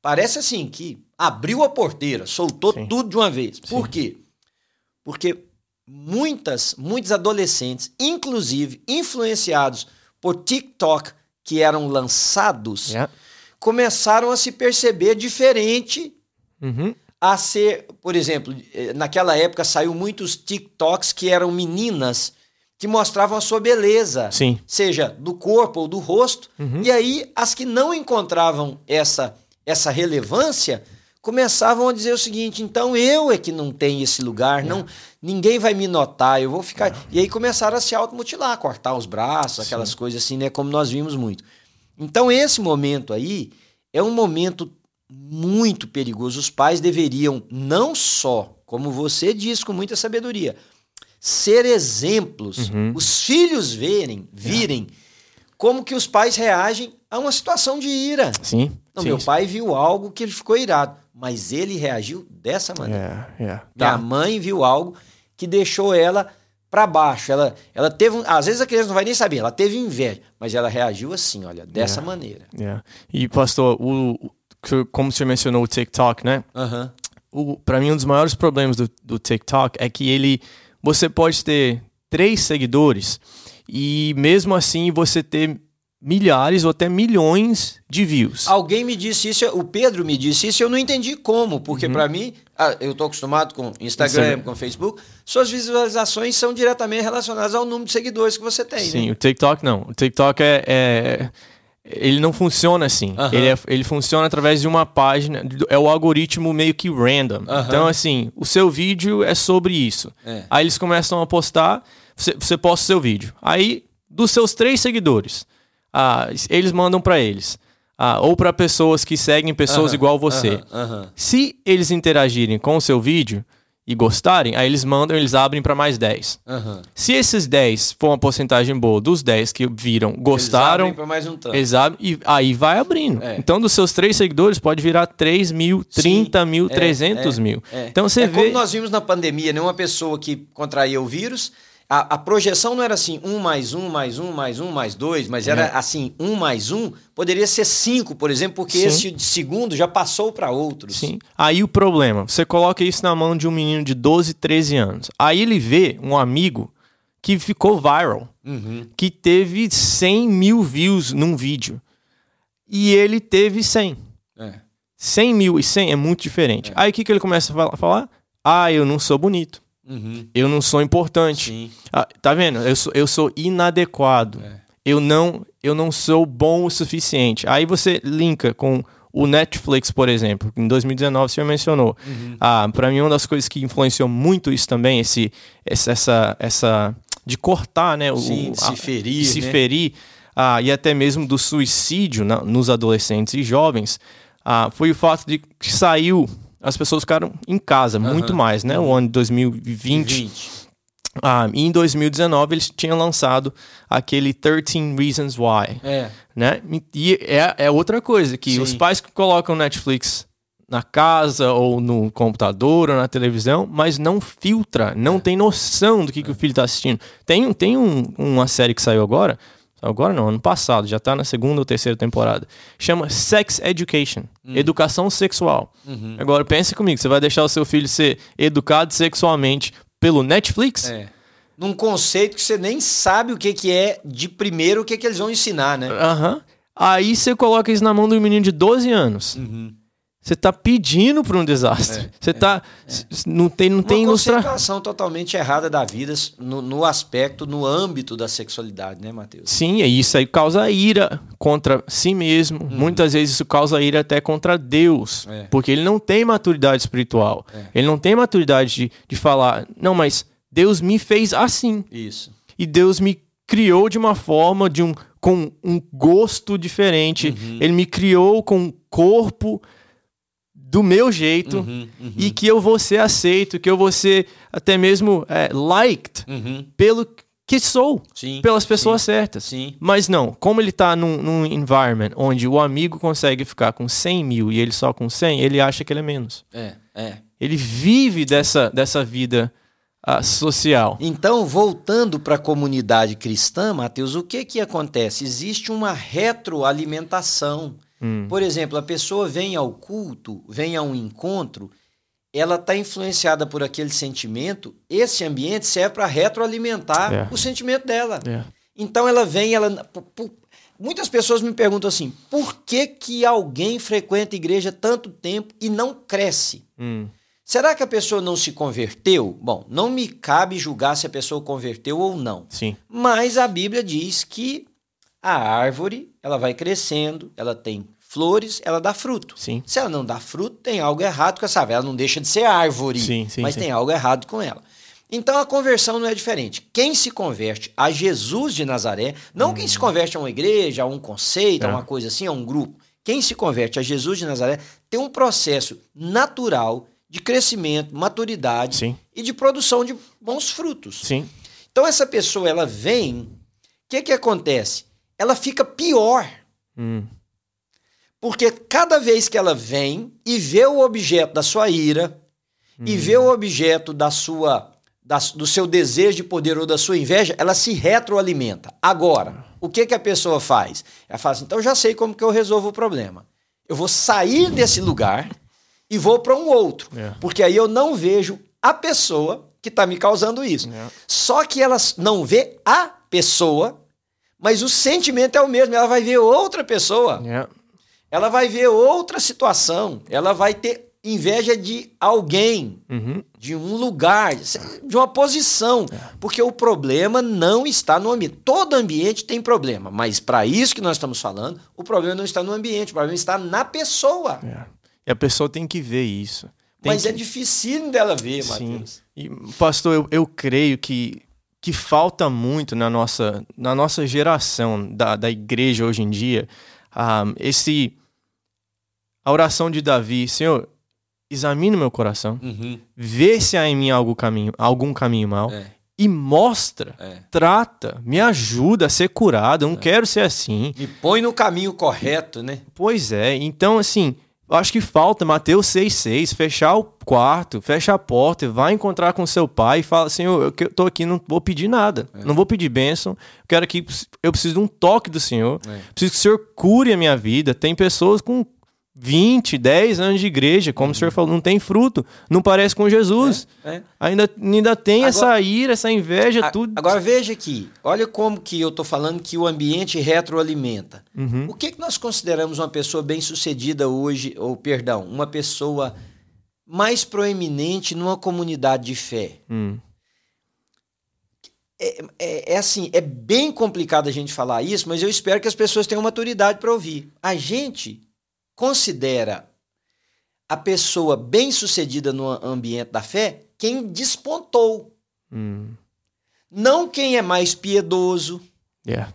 Parece assim que abriu a porteira, soltou sim. tudo de uma vez. Por quê? Porque muitas, muitos adolescentes, inclusive influenciados por TikTok, que eram lançados, yeah. começaram a se perceber diferente uhum. a ser, por exemplo, eh, naquela época saiu muitos TikToks que eram meninas que mostravam a sua beleza, Sim. seja do corpo ou do rosto, uhum. e aí as que não encontravam essa essa relevância começavam a dizer o seguinte: então eu é que não tenho esse lugar, é. não ninguém vai me notar, eu vou ficar. É. E aí começaram a se automutilar, cortar os braços, aquelas Sim. coisas assim, né? Como nós vimos muito. Então, esse momento aí é um momento muito perigoso. Os pais deveriam não só, como você diz com muita sabedoria, ser exemplos, uhum. os filhos verem, virem é. como que os pais reagem a uma situação de ira. Sim. Não, sim, meu sim. pai viu algo que ele ficou irado, mas ele reagiu dessa maneira. É, é. Minha tá. mãe viu algo que deixou ela para baixo. Ela, ela teve, às vezes a criança não vai nem saber, ela teve inveja, mas ela reagiu assim, olha, dessa yeah. maneira. Yeah. E pastor, o, como você mencionou o TikTok, né? Uhum. O, para mim um dos maiores problemas do, do TikTok é que ele, você pode ter três seguidores e mesmo assim você ter milhares ou até milhões de views. Alguém me disse isso, o Pedro me disse isso, eu não entendi como, porque uhum. para mim, ah, eu estou acostumado com Instagram, com Facebook, suas visualizações são diretamente relacionadas ao número de seguidores que você tem. Sim, né? o TikTok não. O TikTok é, é ele não funciona assim. Uhum. Ele, é, ele funciona através de uma página. É o algoritmo meio que random. Uhum. Então, assim, o seu vídeo é sobre isso. É. Aí eles começam a postar, você, você posta o seu vídeo. Aí, dos seus três seguidores, ah, eles mandam para eles. Ah, ou para pessoas que seguem pessoas uhum, igual você. Se eles interagirem com o seu vídeo e gostarem, aí eles mandam, eles abrem para mais 10. Se esses 10 for uma porcentagem boa dos 10 que viram, gostaram, eles abrem mais um tanto. Eles abrem e aí vai abrindo. É. Então, dos seus três seguidores, pode virar 3 mil, 30 Sim, mil, é, 300 é, mil. É. Então, você é vê. como nós vimos na pandemia, né? Uma pessoa que contraía o vírus a, a, projeção não era assim, um mais um, mais um, mais um, mais dois, mas era é. assim, um mais um, poderia ser cinco, por exemplo, porque Sim. esse segundo já passou para outros. Sim. Aí o problema, você coloca isso na mão de um menino de 12, 13 anos. Aí ele vê um amigo que ficou viral, uhum. que teve 100 mil views num vídeo. E ele teve 100. É. 100 mil e 100 é muito diferente. É. Aí o que, que ele começa a falar? Ah, eu não sou bonito. Uhum. Eu não sou importante. Ah, tá vendo? Eu sou, eu sou inadequado. É. Eu, não, eu não sou bom o suficiente. Aí você linka com o Netflix, por exemplo. Em 2019 você mencionou. Uhum. Ah, para mim, uma das coisas que influenciou muito isso também, esse, essa, essa de cortar, né? O, Sim, de se ferir. se né? ferir. Ah, e até mesmo do suicídio na, nos adolescentes e jovens, ah, foi o fato de que saiu as pessoas ficaram em casa uhum. muito mais, né? O ano de 2020. 20. Ah, e em 2019 eles tinham lançado aquele 13 Reasons Why. É. Né? E é, é outra coisa, que Sim. os pais que colocam Netflix na casa ou no computador ou na televisão, mas não filtra, não é. tem noção do que, é. que o filho está assistindo. Tem, tem um, uma série que saiu agora, Agora não, ano passado, já tá na segunda ou terceira temporada. Chama Sex Education, uhum. educação sexual. Uhum. Agora pense comigo, você vai deixar o seu filho ser educado sexualmente pelo Netflix? É. Num conceito que você nem sabe o que, que é de primeiro o que, que eles vão ensinar, né? Aham. Uhum. Aí você coloca isso na mão de um menino de 12 anos. Uhum. Você está pedindo para um desastre. É, você está é, é. não tem não Uma tem ilustração totalmente errada da vida no, no, aspecto, no âmbito da sexualidade, né, Matheus? Sim, e isso aí causa ira contra si mesmo. Uhum. Muitas vezes isso causa ira até contra Deus, é. porque ele não tem maturidade espiritual. É. Ele não tem maturidade de, de falar, não, mas Deus me fez assim. Isso. E Deus me criou de uma forma de um com um gosto diferente. Uhum. Ele me criou com um corpo do meu jeito uhum, uhum. e que eu vou ser aceito, que eu vou ser até mesmo é, liked uhum. pelo, que sou sim, pelas pessoas sim, certas. Sim. Mas não, como ele está num, num environment onde o amigo consegue ficar com 100 mil e ele só com 100, ele acha que ele é menos. É, é. Ele vive dessa, dessa vida uh, social. Então, voltando para a comunidade cristã, Mateus, o que, que acontece? Existe uma retroalimentação. Hum. Por exemplo, a pessoa vem ao culto, vem a um encontro ela está influenciada por aquele sentimento, esse ambiente serve para retroalimentar é. o sentimento dela. É. Então ela vem, ela. muitas pessoas me perguntam assim: por que, que alguém frequenta a igreja tanto tempo e não cresce? Hum. Será que a pessoa não se converteu? Bom, não me cabe julgar se a pessoa converteu ou não. Sim. Mas a Bíblia diz que a árvore ela vai crescendo, ela tem flores, ela dá fruto. Sim. Se ela não dá fruto, tem algo errado com essa árvore. Ela não deixa de ser árvore, sim, sim, mas tem algo errado com ela. Então a conversão não é diferente. Quem se converte a Jesus de Nazaré, não hum. quem se converte a uma igreja, a um conceito, é. a uma coisa assim, a um grupo. Quem se converte a Jesus de Nazaré tem um processo natural de crescimento, maturidade Sim. e de produção de bons frutos. Sim. Então essa pessoa ela vem, o que que acontece? Ela fica pior. Hum. Porque cada vez que ela vem e vê o objeto da sua ira hum. e vê o objeto da sua da, do seu desejo de poder ou da sua inveja, ela se retroalimenta. Agora, o que, que a pessoa faz? Ela fala assim, então já sei como que eu resolvo o problema. Eu vou sair desse lugar e vou para um outro. É. Porque aí eu não vejo a pessoa que está me causando isso. É. Só que ela não vê a pessoa, mas o sentimento é o mesmo. Ela vai ver outra pessoa. É ela vai ver outra situação, ela vai ter inveja de alguém, uhum. de um lugar, de uma posição, é. porque o problema não está no ambiente. Todo ambiente tem problema, mas para isso que nós estamos falando, o problema não está no ambiente, o problema está na pessoa. É. E a pessoa tem que ver isso. Tem mas que... é difícil dela ver, Matheus. E, pastor, eu, eu creio que que falta muito na nossa, na nossa geração da, da igreja hoje em dia, um, ah, esse a oração de Davi, Senhor, examine meu coração, uhum. vê se há em mim algum caminho, algum caminho mal é. e mostra, é. trata, me ajuda a ser curado. Eu não é. quero ser assim. Me põe no caminho correto, né? Pois é. Então, assim, eu acho que falta Mateus 6,6, fechar o quarto, fecha a porta, vai encontrar com seu pai e fala assim: eu, eu tô aqui, não vou pedir nada, é. não vou pedir bênção, quero que eu preciso de um toque do Senhor, é. preciso que o Senhor cure a minha vida. Tem pessoas com 20, 10 anos de igreja, como uhum. o senhor falou, não tem fruto, não parece com Jesus. É, é. Ainda, ainda tem agora, essa ira, essa inveja, a, tudo. Agora veja aqui, olha como que eu estou falando que o ambiente retroalimenta. Uhum. O que, que nós consideramos uma pessoa bem-sucedida hoje, ou perdão, uma pessoa mais proeminente numa comunidade de fé? Hum. É, é, é, assim, é bem complicado a gente falar isso, mas eu espero que as pessoas tenham maturidade para ouvir. A gente considera a pessoa bem-sucedida no ambiente da fé quem despontou. Hum. Não quem é mais piedoso. Yeah.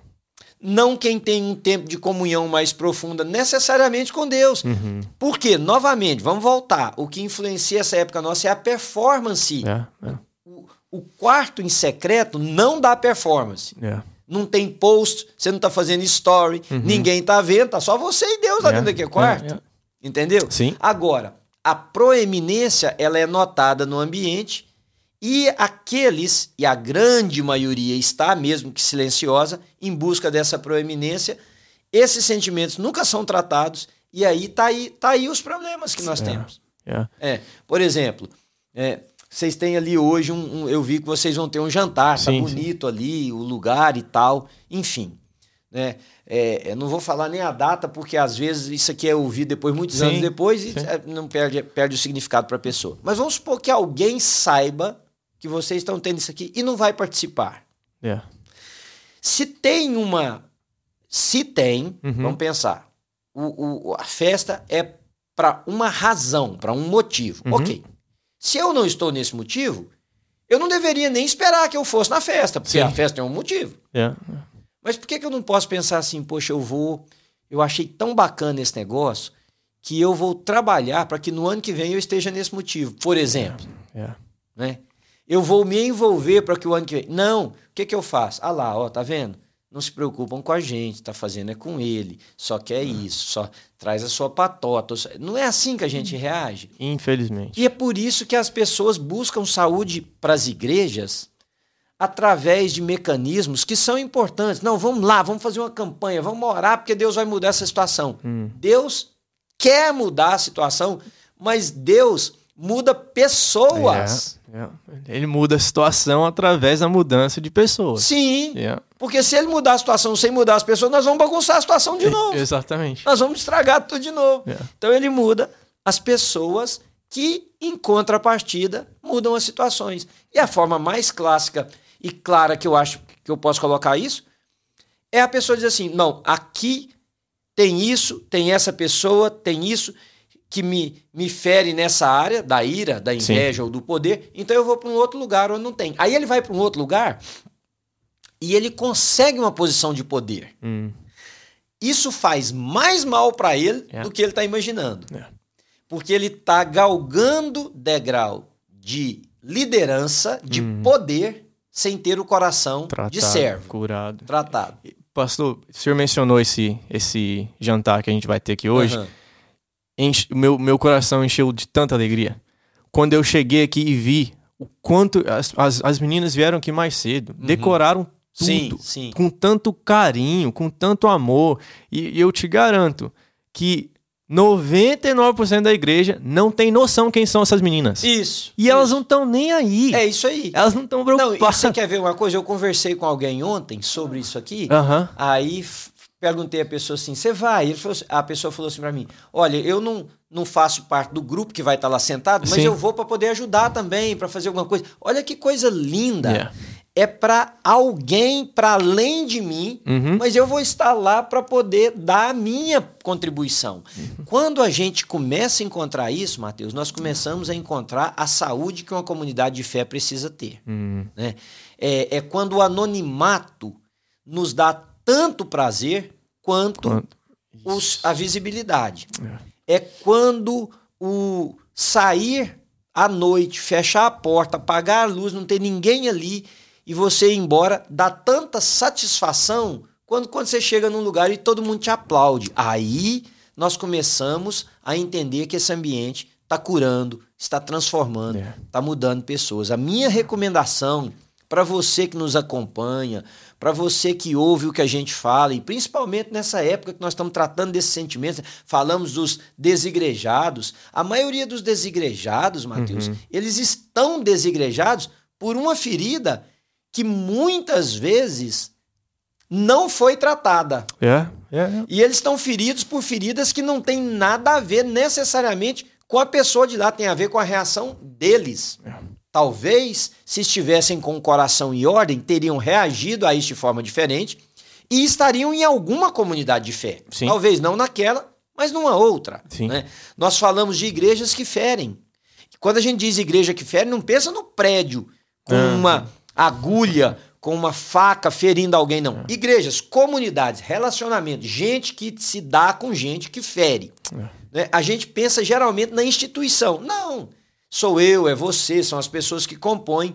Não quem tem um tempo de comunhão mais profunda necessariamente com Deus. Uhum. Porque, novamente, vamos voltar. O que influencia essa época nossa é a performance. Yeah, yeah. O, o, quarto em secreto não dá performance. Yeah não tem post, você não está fazendo story, uhum. ninguém está vendo, tá só você e Deus lá dentro daquele quarto. Entendeu? Sim. Agora, a proeminência ela é notada no ambiente e aqueles, e a grande maioria está, mesmo que silenciosa, em busca dessa proeminência, esses sentimentos nunca são tratados e aí tá aí, tá aí os problemas que nós temos. É. Por exemplo, é, vocês têm ali hoje um, um, Eu vi que vocês vão ter um jantar, tá sim, bonito sim. ali, o lugar e tal. Enfim. Né? É, não vou falar nem a data, porque às vezes isso aqui é ouvido depois, muitos sim, anos depois, e é, não perde, perde o significado para a pessoa. Mas vamos supor que alguém saiba que vocês estão tendo isso aqui e não vai participar. Yeah. Se tem uma. Se tem, uhum. vamos pensar. O, o, a festa é para uma razão, para um motivo. Uhum. Ok. Se eu não estou nesse motivo, eu não deveria nem esperar que eu fosse na festa, porque Sim. a festa tem um motivo. Yeah. Mas por que, que eu não posso pensar assim, poxa, eu vou. Eu achei tão bacana esse negócio que eu vou trabalhar para que no ano que vem eu esteja nesse motivo, por exemplo. Yeah. Né? eu vou me envolver para que o ano que vem. Não, o que, que eu faço? Ah lá, ó, tá vendo? Não se preocupam com a gente, tá fazendo é com ele, só quer isso, só traz a sua patota. Não é assim que a gente reage? Infelizmente. E é por isso que as pessoas buscam saúde para as igrejas através de mecanismos que são importantes. Não, vamos lá, vamos fazer uma campanha, vamos orar porque Deus vai mudar essa situação. Hum. Deus quer mudar a situação, mas Deus muda pessoas. É, é. Ele muda a situação através da mudança de pessoas. Sim. É. Porque se ele mudar a situação sem mudar as pessoas, nós vamos bagunçar a situação de novo. Exatamente. Nós vamos estragar tudo de novo. Então ele muda as pessoas que, em contrapartida, mudam as situações. E a forma mais clássica e clara que eu acho que eu posso colocar isso é a pessoa dizer assim: não, aqui tem isso, tem essa pessoa, tem isso que me, me fere nessa área da ira, da inveja Sim. ou do poder, então eu vou para um outro lugar onde não tem. Aí ele vai para um outro lugar e ele consegue uma posição de poder. Hum. Isso faz mais mal para ele é. do que ele está imaginando. É. Porque ele está galgando degrau de liderança, de hum. poder, sem ter o coração Tratado, de servo. Curado. Tratado. Pastor, o senhor mencionou esse, esse jantar que a gente vai ter aqui hoje. Uhum enche, meu, meu coração encheu de tanta alegria. Quando eu cheguei aqui e vi o quanto as, as, as meninas vieram aqui mais cedo, uhum. decoraram tudo sim, sim. com tanto carinho, com tanto amor. E, e eu te garanto que 99% da igreja não tem noção quem são essas meninas. Isso. E isso. elas não estão nem aí. É isso aí. Elas não estão preocupadas. Não, você quer ver uma coisa? Eu conversei com alguém ontem sobre isso aqui. Uhum. Aí perguntei a pessoa assim: você vai? Falou, assim, a pessoa falou assim para mim: olha, eu não, não faço parte do grupo que vai estar tá lá sentado, mas Sim. eu vou para poder ajudar também, para fazer alguma coisa. Olha que coisa linda. Yeah. É para alguém para além de mim, uhum. mas eu vou estar lá para poder dar a minha contribuição. Uhum. Quando a gente começa a encontrar isso, Mateus, nós começamos a encontrar a saúde que uma comunidade de fé precisa ter. Uhum. Né? É, é quando o anonimato nos dá tanto prazer quanto, quanto? Os, a visibilidade. É. é quando o sair à noite, fechar a porta, apagar a luz, não ter ninguém ali e você ir embora, dá tanta satisfação quando, quando você chega num lugar e todo mundo te aplaude. Aí nós começamos a entender que esse ambiente está curando, está transformando, está é. Tá mudando pessoas. A minha recomendação para você que nos acompanha, para você que ouve o que a gente fala, e principalmente nessa época que nós estamos tratando desses sentimentos, falamos dos desigrejados. A maioria dos desigrejados, Mateus, uhum. eles estão desigrejados por uma ferida que muitas vezes não foi tratada. É, é, é. E eles estão feridos por feridas que não têm nada a ver necessariamente com a pessoa de lá, tem a ver com a reação deles. É. Talvez, se estivessem com o coração em ordem, teriam reagido a isso de forma diferente e estariam em alguma comunidade de fé. Sim. Talvez não naquela, mas numa outra. Né? Nós falamos de igrejas que ferem. Quando a gente diz igreja que fere, não pensa no prédio com ah. uma agulha, com uma faca ferindo alguém, não. É. Igrejas, comunidades, relacionamentos, gente que se dá com gente que fere. É. Né? A gente pensa geralmente na instituição. Não sou eu, é você, são as pessoas que compõem.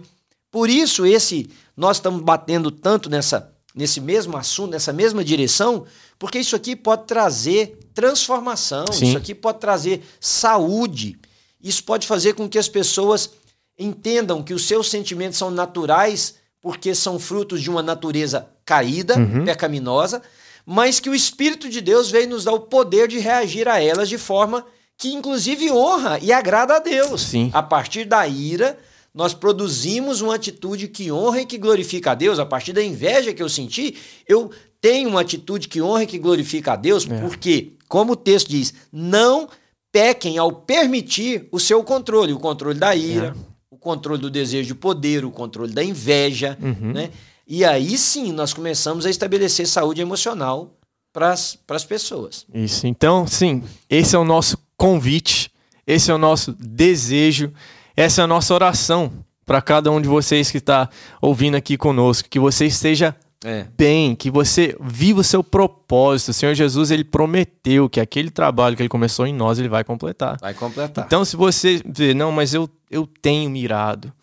Por isso esse nós estamos batendo tanto nessa nesse mesmo assunto, nessa mesma direção, porque isso aqui pode trazer transformação, Sim. isso aqui pode trazer saúde. Isso pode fazer com que as pessoas entendam que os seus sentimentos são naturais, porque são frutos de uma natureza caída, uhum. pecaminosa, mas que o Espírito de Deus veio nos dar o poder de reagir a elas de forma que inclusive honra e agrada a Deus. Sim. A partir da ira, nós produzimos uma atitude que honra e que glorifica a Deus. A partir da inveja que eu senti, eu tenho uma atitude que honra e que glorifica a Deus, é. porque, como o texto diz, não pequem ao permitir o seu controle, o controle da ira, é. o controle do desejo de poder, o controle da inveja, uhum. né? E aí sim nós começamos a estabelecer saúde emocional para as pessoas. Isso. Então, sim, esse é o nosso convite, esse é o nosso desejo, essa é a nossa oração para cada um de vocês que está ouvindo aqui conosco, que você esteja é. bem, que você viva o seu propósito. O Senhor Jesus ele prometeu que aquele trabalho que ele começou em nós ele vai completar. Vai completar. Então, se você vê, não, mas eu, eu tenho mirado,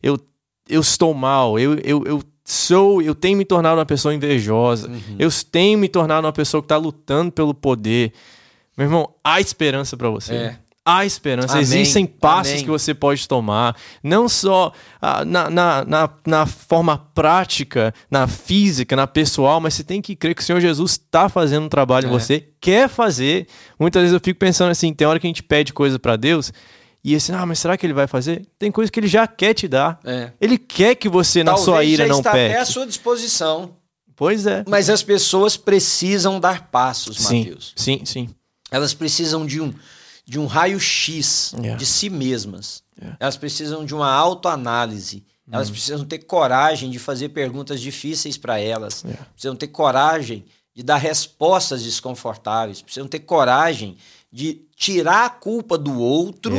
eu eu estou mal, eu, eu, eu sou, eu tenho me tornado uma pessoa invejosa, uhum. eu tenho me tornado uma pessoa que está lutando pelo poder. Meu irmão, há esperança para você. É. Há esperança, Amém. existem passos Amém. que você pode tomar, não só ah, na, na, na, na, forma prática, na física, na pessoal, mas você tem que crer que o Senhor Jesus está fazendo um trabalho é. em você, quer fazer. Muitas vezes eu fico pensando assim: tem hora que a gente pede coisa para Deus e assim, ah, mas será que ele vai fazer? Tem coisa que ele já quer te dar. É. Ele quer que você, Talvez na sua ira, não peque. até à sua disposição. Pois é. Mas as pessoas precisam dar passos, sim, Mateus. Sim, sim. Elas precisam de um, de um raio-x yeah. de si mesmas. Yeah. Elas precisam de uma autoanálise. Elas uhum. precisam ter coragem de fazer perguntas difíceis para elas. Yeah. Precisam ter coragem de dar respostas desconfortáveis. Precisam ter coragem de tirar a culpa do outro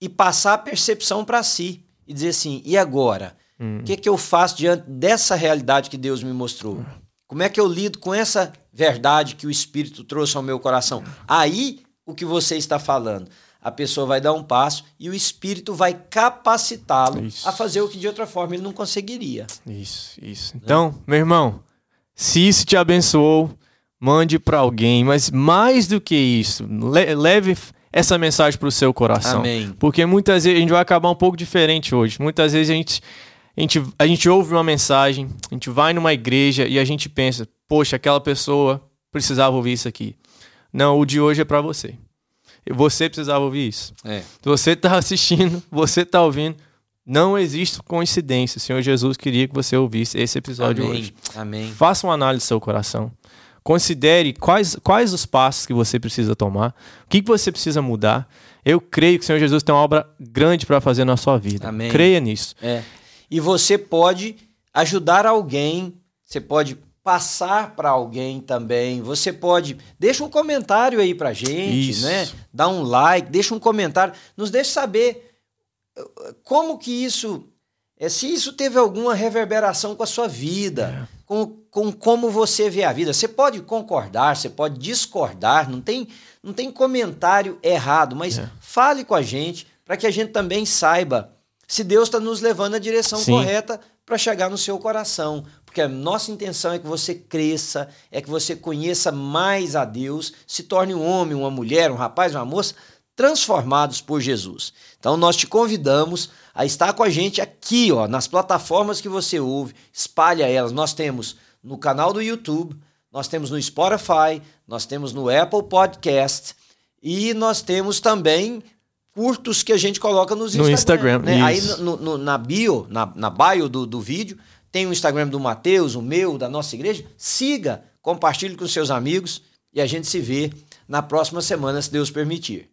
e passar a percepção para si e dizer assim: e agora? O que, é que eu faço diante dessa realidade que Deus me mostrou? Como é que eu lido com essa verdade que o Espírito trouxe ao meu coração? Aí, o que você está falando. A pessoa vai dar um passo e o Espírito vai capacitá-lo a fazer o que de outra forma ele não conseguiria. Isso, isso. Então, meu irmão, se isso te abençoou, mande para alguém, mas mais do que isso, leve essa mensagem para o seu coração. Amém. Porque muitas vezes a gente vai acabar um pouco diferente hoje. Muitas vezes a gente, a gente, a gente ouve uma mensagem, a gente vai numa igreja e a gente pensa, poxa, aquela pessoa precisava ouvir isso aqui. Não, o de hoje é para você. Você precisava ouvir isso. É. Você está assistindo, você está ouvindo. Não existe coincidência. O Senhor Jesus queria que você ouvisse esse episódio Amém. hoje. Amém. Faça uma análise do seu coração. Considere quais, quais os passos que você precisa tomar, o que, que você precisa mudar. Eu creio que o Senhor Jesus tem uma obra grande para fazer na sua vida. Amém. Creia nisso. É. E você pode ajudar alguém, você pode passar para alguém também. Você pode deixa um comentário aí para gente, Isso. né? Dá um like, deixa um comentário, nos deixe saber uh, como que isso, é, se isso teve alguma reverberação com a sua vida. É com, com como você vê a vida. Você pode concordar, você pode discordar, não tem, não tem comentário errado, mas é. fale com a gente para que a gente também saiba se Deus está nos levando na direção Sim. correta para chegar no seu coração. Porque a nossa intenção é que você cresça, é que você conheça mais a Deus, se torne um homem, uma mulher, um rapaz, uma moça transformados por Jesus. Então nós te convidamos a estar com a gente aqui, ó, nas plataformas que você ouve, espalha elas. Nós temos no canal do YouTube, nós temos no Spotify, nós temos no Apple Podcast e nós temos também curtos que a gente coloca nos no Instagram. Né? Aí no, no, na bio, na, na bio do, do vídeo, tem o Instagram do Mateus, o meu, da nossa igreja. Siga, compartilhe com seus amigos e a gente se vê na próxima semana, se Deus permitir.